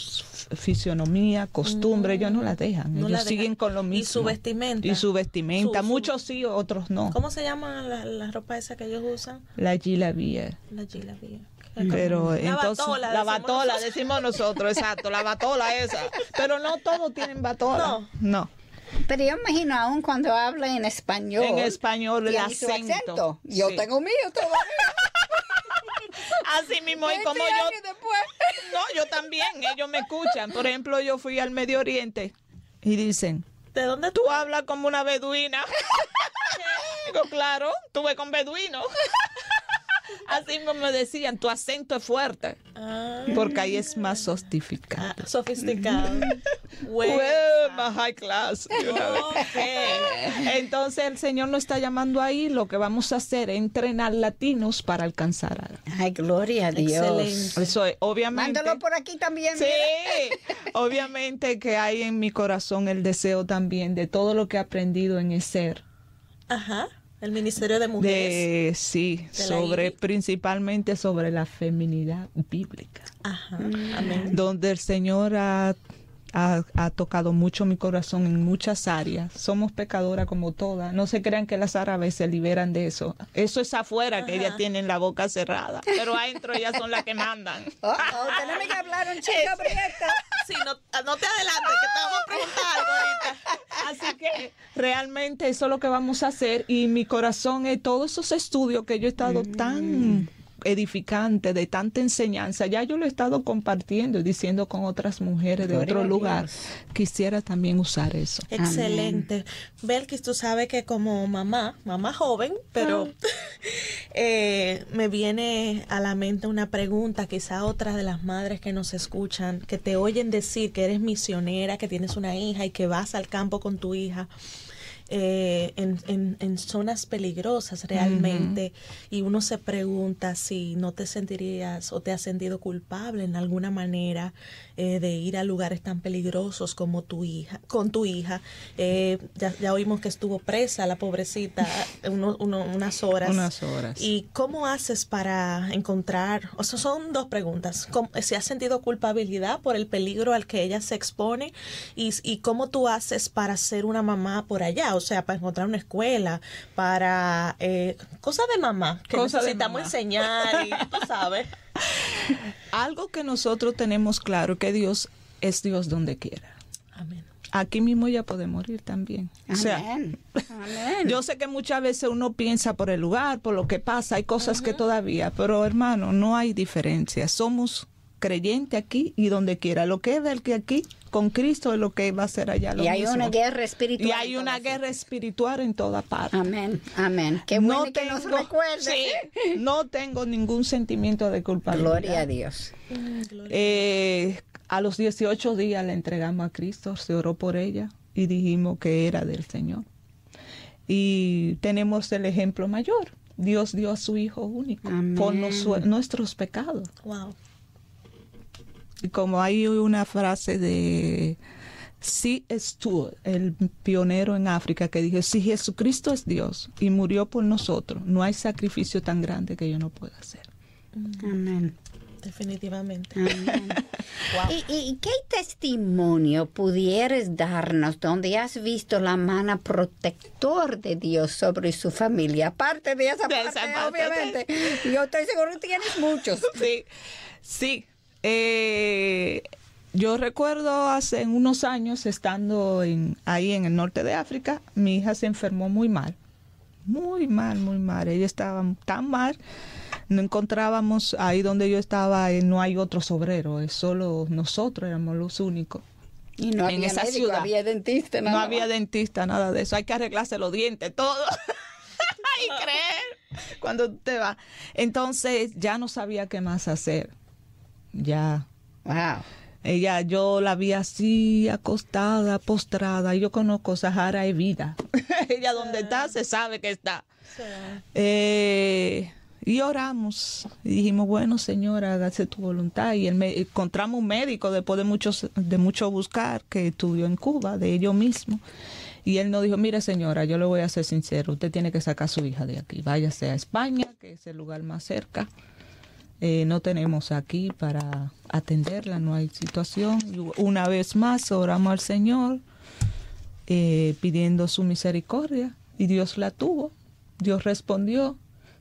fisionomía, costumbre, ellos no la dejan. ellos siguen con lo mismo. Y su vestimenta. Y su vestimenta. Muchos sí, otros no. ¿Cómo se llama la, ropa esa que ellos usan? La gilabía. La gilabía. Pero entonces batola, la batola decimos nosotros, exacto, la batola esa. Pero no todos tienen batola. No. Pero yo imagino aún cuando habla en español. En español el acento. Yo tengo mío todavía. Así mismo, y como yo. No, yo también, ellos me escuchan. Por ejemplo, yo fui al Medio Oriente y dicen, ¿De dónde tú, hablas como una beduina? Digo, claro, tuve con beduino. Así me decían, tu acento es fuerte. Ah. Porque ahí es más sofisticado. Ah, sofisticado. más high class. Entonces el Señor nos está llamando ahí. Lo que vamos a hacer es entrenar latinos para alcanzar a... Ay, gloria a Dios. Eso es, obviamente. Mándalo por aquí también. Sí, obviamente que hay en mi corazón el deseo también de todo lo que he aprendido en el ser. Ajá el Ministerio de Mujeres. sí, sobre principalmente sobre la feminidad bíblica. Ajá. Amén. Donde el Señor ha ha, tocado mucho mi corazón en muchas áreas. Somos pecadoras como todas. No se crean que las árabes se liberan de eso. Eso es afuera, que ellas tienen la boca cerrada. Pero adentro ellas son las que mandan. Oh, oh, tenemos que hablar un chico Sí, no, no, te adelantes, que te vamos a preguntar algo ahorita. Así que realmente eso es lo que vamos a hacer. Y mi corazón es todos esos estudios que yo he estado mm. tan edificante, de tanta enseñanza. Ya yo lo he estado compartiendo y diciendo con otras mujeres de otro lugar. Quisiera también usar eso. Excelente. Belkis, tú sabes que como mamá, mamá joven, pero ah. eh, me viene a la mente una pregunta, quizá otra de las madres que nos escuchan, que te oyen decir que eres misionera, que tienes una hija y que vas al campo con tu hija. Eh, en, en, zonas peligrosas realmente y uno se pregunta si no te sentirías o te has sentido culpable en alguna manera eh, de ir a lugares tan peligrosos como tu hija, con tu hija. Eh, ya, ya, oímos que estuvo presa la pobrecita unas horas. Unas horas. ¿Y cómo haces para encontrar? O sea, son dos preguntas. ¿Si has sentido culpabilidad por el peligro al que ella se expone? ¿Y, y cómo tú haces para ser una mamá por allá? O sea, para encontrar una escuela, para eh, cosas de mamá que necesitamos enseñar y tú sabes. Algo que nosotros tenemos claro que Dios es Dios donde quiera. Amén. Aquí mismo ya puede morir también. Amén. Yo sé que muchas veces uno piensa por el lugar, por lo que pasa, hay cosas que todavía, pero hermano, no hay diferencia. Somos creyente aquí y donde quiera. Lo que es del que aquí con Cristo es lo que va a ser allá. y hay una guerra espiritual. Y hay una guerra espiritual en toda parte. Amén, amén. Qué bueno no que nos recuerde. no tengo ningún sentimiento de culpabilidad. Gloria a Dios. Eh, a los 18 días le entregamos a Cristo, se oró por ella y dijimos que era del Señor. Y tenemos el ejemplo mayor. Dios dio a su Hijo único por nuestros pecados. Wow como hay una frase de si es tú, el pionero en África, que dijo, si Jesucristo es Dios y murió por nosotros, no hay sacrificio tan grande que yo no pueda hacer. Amén. Definitivamente. ¿Y, qué testimonio pudieres darnos donde has visto la mano protector de Dios sobre su familia? Aparte de esa, parte, obviamente. Yo estoy seguro que tienes muchos. Sí, sí. Eh, yo recuerdo hace unos años estando en, ahí en el norte de África, mi hija se enfermó muy mal, muy mal, muy mal. Ella estaba tan mal, no encontrábamos ahí donde yo estaba, eh, no hay otros obreros, es solo nosotros éramos los únicos. Y no había esa ciudad. había dentista, nada. No había dentista, nada de eso. Hay que arreglarse los dientes, todo. y creer cuando te va. Entonces ya no sabía qué más hacer ya. Wow. Ella, yo la vi así, acostada, postrada. Yo conozco Sahara y vida. Ella donde está, se sabe que está. Eh, y oramos. Y dijimos, bueno, señora, hágase tu voluntad. Y encontramos un médico después de, muchos, de mucho buscar que estudió en Cuba, de ellos mismos. Y él nos dijo, mire señora, yo le voy a ser sincero, usted tiene que sacar a su hija de aquí. Váyase a España, que es el lugar más cerca eh, no tenemos aquí para atenderla, no hay situación. Una vez más oramos al Señor eh, pidiendo su misericordia y Dios la tuvo, Dios respondió.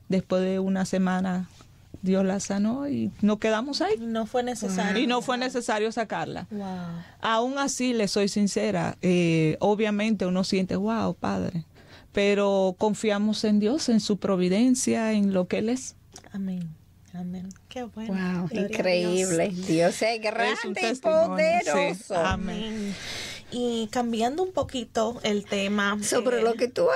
Después de una semana Dios la sanó y nos quedamos ahí. No fue necesario. Y no fue necesario sacarla. Aún así, le soy sincera, eh, obviamente uno siente, wow, Padre, pero confiamos en Dios, en su providencia, en lo que Él es. Amén. Amén. Qué bueno. Wow, increíble. Dios. es grande y poderoso. Amén. Y cambiando un poquito el tema. Sobre lo que tú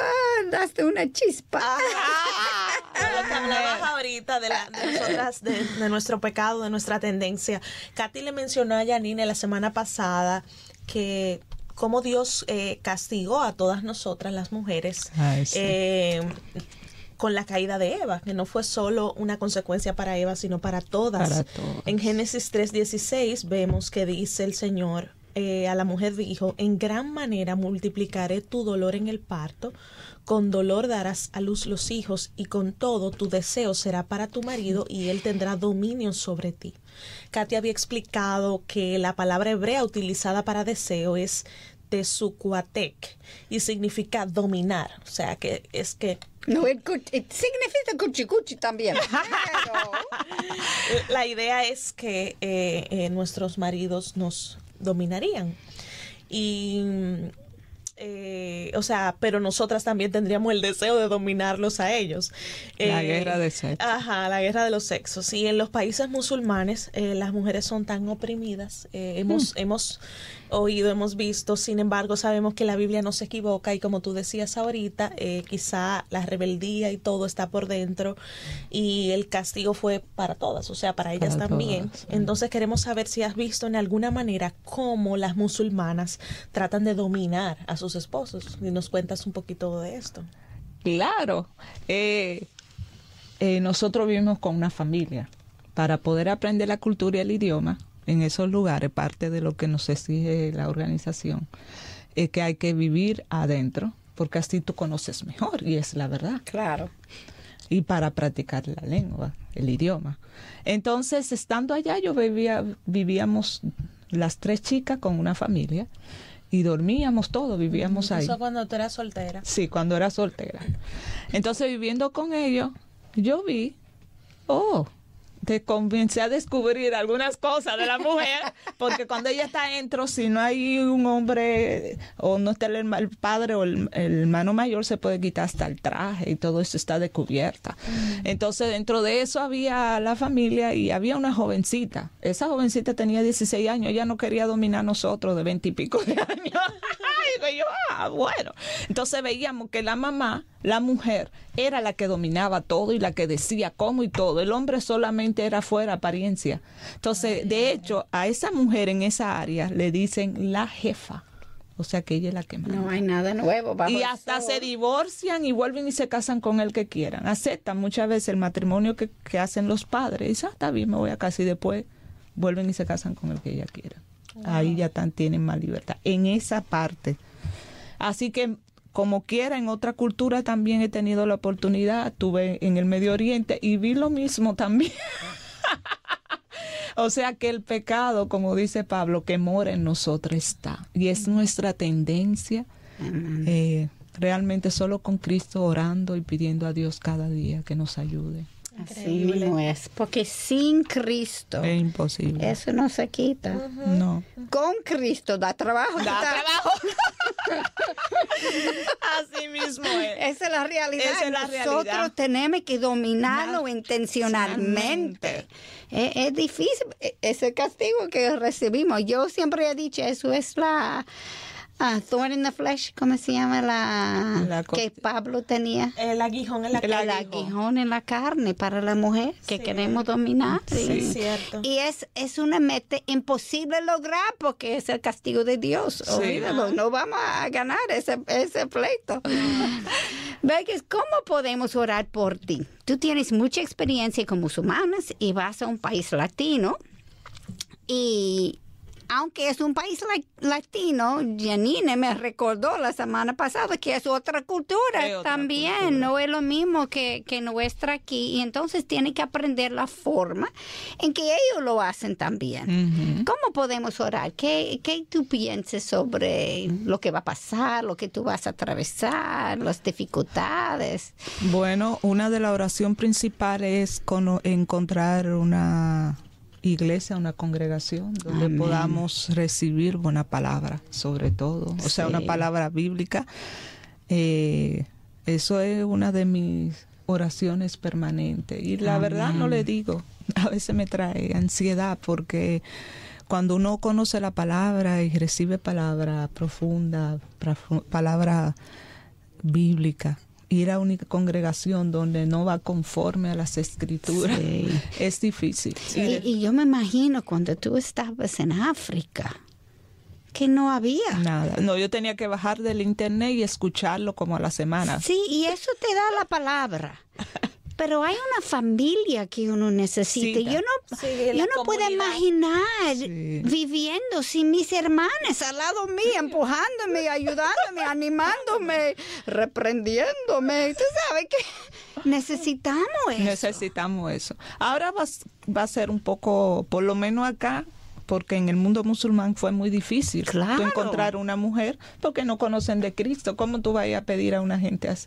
daste una chispa. Ah, lo que hablabas ahorita de, la, de nosotras, de, nuestro pecado, de nuestra tendencia. Katy le mencionó a Janine la semana pasada que como Dios eh, castigó a todas nosotras las mujeres. eh, con la caída de Eva, que no fue solo una consecuencia para Eva, sino para todas. En Génesis 3:16 vemos que dice el Señor, eh, a la mujer dijo, en gran manera multiplicaré tu dolor en el parto, con dolor darás a luz los hijos y con todo tu deseo será para tu marido y él tendrá dominio sobre ti. Katia había explicado que la palabra hebrea utilizada para deseo es tesucuatec y significa dominar, o sea que es que no, significa cuchicuchi también. la idea es que eh, eh, nuestros maridos nos dominarían. Y eh, o sea, pero nosotras también tendríamos el deseo de dominarlos a ellos. La guerra de sexos. Ajá, la guerra de los sexos. Y en los países musulmanes las mujeres son tan oprimidas. hemos, hmm. hemos oído, hemos visto, sin embargo sabemos que la Biblia no se equivoca y como tú decías ahorita, eh, quizá la rebeldía y todo está por dentro y el castigo fue para todas, o sea, para ellas también. Entonces queremos saber si has visto en alguna manera cómo las musulmanas tratan de dominar a sus esposos. Y nos cuentas un poquito de esto. Claro. Eh, eh, nosotros vivimos con una familia. Para poder aprender la cultura y el idioma en esos lugares, parte de lo que nos exige la organización, es que hay que vivir adentro, porque así tú conoces mejor, y es la verdad. Claro. Y para practicar la lengua, el idioma. Entonces, estando allá, yo vivía, vivíamos las tres chicas con una familia y dormíamos todos, vivíamos ahí. Eso cuando tú eras soltera. Sí, cuando era soltera. Entonces, viviendo con ellos, yo vi, oh, te comencé a descubrir algunas cosas de la mujer, porque cuando ella está dentro, si no hay un hombre o no está el, el padre o el, el, hermano mayor, se puede quitar hasta el traje y todo eso está descubierta. Entonces, dentro de eso había la familia y había una jovencita. Esa jovencita tenía 16 años, ella no quería dominar a nosotros de 20 y pico de años. Y yo, ah, bueno. Entonces veíamos que la mamá, la mujer, era la que dominaba todo y la que decía cómo y todo. El hombre solamente era fuera apariencia. Entonces, de hecho, a esa mujer en esa área le dicen la jefa. O sea que ella es la que manda. No hay nada nuevo. Bajo y hasta se divorcian y vuelven y se casan con el que quieran. Aceptan muchas veces el matrimonio que, que hacen los padres. Y dicen, ah, está bien, me voy a casar y después vuelven y se casan con el que ella quiera. Wow. Ahí ya tan, tienen más libertad. En esa parte. Así que como quiera, en otra cultura también he tenido la oportunidad, estuve en el Medio Oriente y vi lo mismo también. o sea que el pecado, como dice Pablo, que mora en nosotros está. Y es nuestra tendencia. Eh, realmente solo con Cristo orando y pidiendo a Dios cada día que nos ayude. Así mismo es, porque sin Cristo es imposible. Eso no se quita. Uh -huh. No. Con Cristo da trabajo. Da trabajo. Así mismo es. Esa es la realidad. Esa es la Nosotros realidad. tenemos que dominarlo intencionalmente. Es, es, difícil ese castigo que recibimos. Yo siempre he dicho, eso es la Ah, Thorn in the Flesh, ¿cómo se llama la, que Pablo tenía? El aguijón en la El carne. aguijón en la carne para la mujer que Sí. queremos dominar. Sí, cierto. Y es, es una meta imposible lograr porque es el castigo de Dios. Sí. Olvídalo, no vamos a ganar ese, ese pleito. Vegas, ¿cómo podemos orar por ti? Tú tienes mucha experiencia con musulmanes y vas a un país latino y aunque es un país la- latino, Janine me recordó la semana pasada que es otra cultura Es otra también, cultura. no es lo mismo que, que nuestra aquí y entonces tiene que aprender la forma en que ellos lo hacen también. ¿Cómo podemos orar? ¿Qué, ¿Qué tú piensas sobre lo que va a pasar, lo que tú vas a atravesar, las dificultades? Bueno, una de la oración principal es cono- encontrar una iglesia, una congregación donde Amén. podamos recibir buena palabra, sobre todo, o sea, una palabra bíblica. Eh, eso es una de mis oraciones permanentes y la verdad no le digo, a veces me trae ansiedad porque cuando uno conoce la palabra y recibe palabra profunda, profu- palabra bíblica, ir a una congregación donde no va conforme a las escrituras Sí. es difícil. Y, y yo me imagino cuando tú estabas en África, que no había. Nada. No, yo tenía que bajar del internet y escucharlo como a la semana. Sí, y eso te da la palabra. Pero hay una familia que uno necesita. Sí, Yo no, Sí, yo no puedo imaginar Sí. viviendo sin mis hermanas al lado mío, empujándome, ayudándome, animándome, reprendiéndome. Tú sabes que necesitamos eso. Necesitamos eso. Ahora va, va a ser un poco, por lo menos acá, porque en el mundo musulmán fue muy difícil tú Claro. encontrar una mujer porque no conocen de Cristo. ¿Cómo tú vas a pedir a una gente así?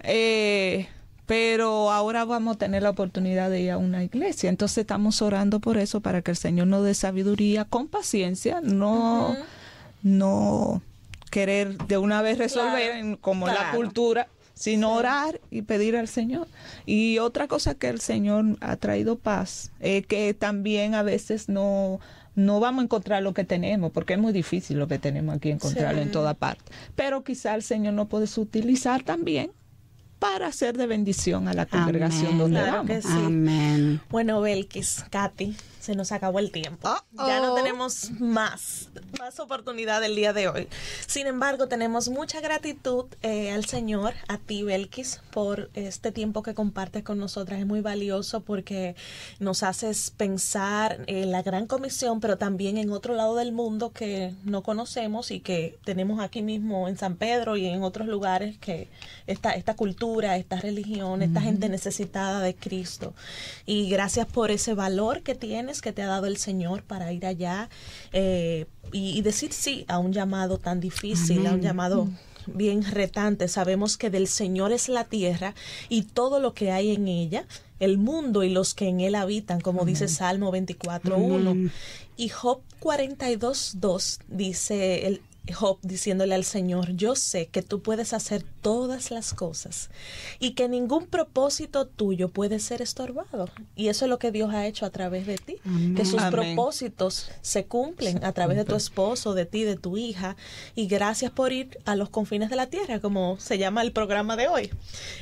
Eh, pero ahora vamos a tener la oportunidad de ir a una iglesia. Entonces estamos orando por eso, para que el Señor nos dé sabiduría con paciencia, no, no querer de una vez resolver Claro, en- como la cultura, sino orar y pedir al Señor. Y otra cosa que el Señor ha traído paz es que también a veces no no vamos a encontrar lo que tenemos, porque es muy difícil lo que tenemos aquí encontrarlo Sí. en toda parte. Pero quizá el Señor no puede utilizar también para ser de bendición a la congregación donde vamos. Amén. Bueno, Belkis, Katy, se nos acabó el tiempo. Ya no tenemos más, más oportunidad el día de hoy. Sin embargo, tenemos mucha gratitud eh, al Señor, a ti, Belkis, por este tiempo que compartes con nosotras. Es muy valioso porque nos haces pensar en la gran comisión, pero también en otro lado del mundo que no conocemos y que tenemos aquí mismo en San Pedro y en otros lugares que esta, esta cultura, esta religión, esta gente necesitada de Cristo. Y gracias por ese valor que tienes que te ha dado el Señor para ir allá eh, y, decir sí a un llamado tan difícil, a un llamado bien retante. Sabemos que del Señor es la tierra y todo lo que hay en ella, el mundo y los que en él habitan, como dice Salmo 24.1. Y Job 42.2 dice el, Job diciéndole al Señor, yo sé que tú puedes hacer todas las cosas y que ningún propósito tuyo puede ser estorbado. Y eso es lo que Dios ha hecho a través de ti, que sus propósitos se cumplen a través de tu esposo, de ti, de tu hija. Y gracias por ir a los confines de la tierra, como se llama el programa de hoy,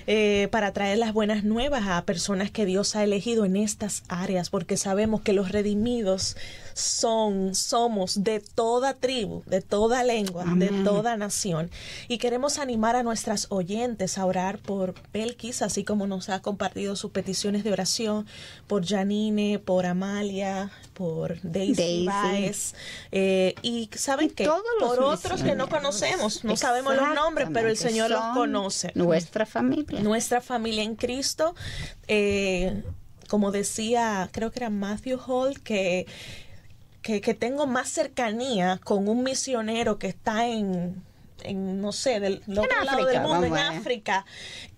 eh, para traer las buenas nuevas a personas que Dios ha elegido en estas áreas, porque sabemos que los redimidos son, somos de toda tribu, de toda lengua, de toda nación. Y queremos animar a nuestras oyentes a orar por Belkis, así como nos ha compartido sus peticiones de oración, por Janine, por Amalia, por Daisy, Baez, eh, y saben que por otros que no conocemos, no sabemos los nombres, pero el Señor los conoce. Nuestra familia. Nuestra familia en Cristo. Eh, como decía, creo que era Matthew Hall, que que, tengo más cercanía con un misionero que está en, en no sé, del otro lado del mundo, en África,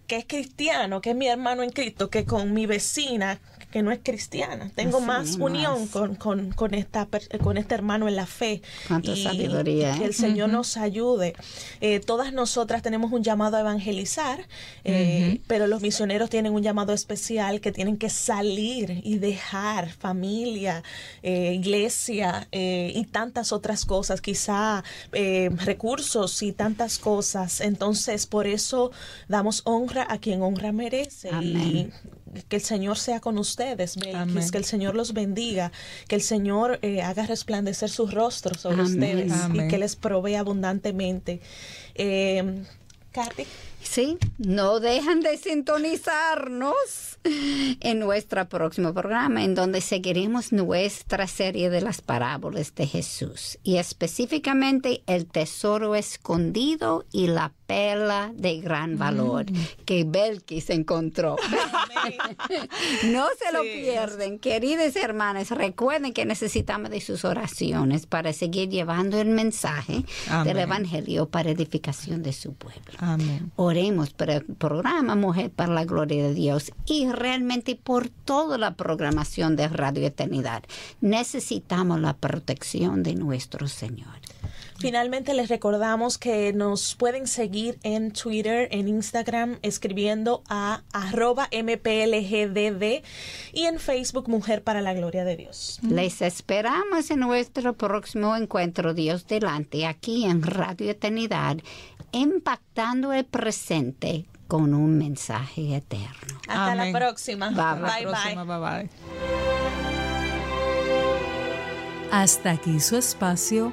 que es cristiano, que es mi hermano en Cristo, que con mi vecina que no es cristiana. Tengo más unión Con, con, con, esta, con este hermano en la fe. y, sabiduría. que el ¿eh? Señor nos ayude. Eh, todas nosotras tenemos un llamado a evangelizar, eh, pero los misioneros tienen un llamado especial que tienen que salir y dejar familia, iglesia y tantas otras cosas, quizá recursos y tantas cosas. Entonces, por eso damos honra a quien honra merece. Y que el Señor sea con ustedes, que el Señor los bendiga, que el Señor eh, haga resplandecer sus rostros sobre ustedes y que les provee abundantemente. Eh, Sí, no dejan de sintonizarnos en nuestro próximo programa, en donde seguiremos nuestra serie de las parábolas de Jesús y específicamente el tesoro escondido y la perla de gran valor mm. que Belkis encontró. no se lo pierden, queridas hermanas. Recuerden que necesitamos de sus oraciones para seguir llevando el mensaje del Evangelio para edificación de su pueblo. Amén. Oremos por el programa Mujer para la Gloria de Dios y realmente por toda la programación de Radio Eternidad. Necesitamos la protección de nuestro Señor. Finalmente les recordamos que nos pueden seguir en Twitter, en Instagram, escribiendo a arroba mplgdd y en Facebook Mujer para la Gloria de Dios. Les esperamos en nuestro próximo encuentro Dios delante aquí en Radio Eternidad, impactando el presente con un mensaje eterno. Hasta la próxima. Bye bye. bye bye. Hasta aquí su espacio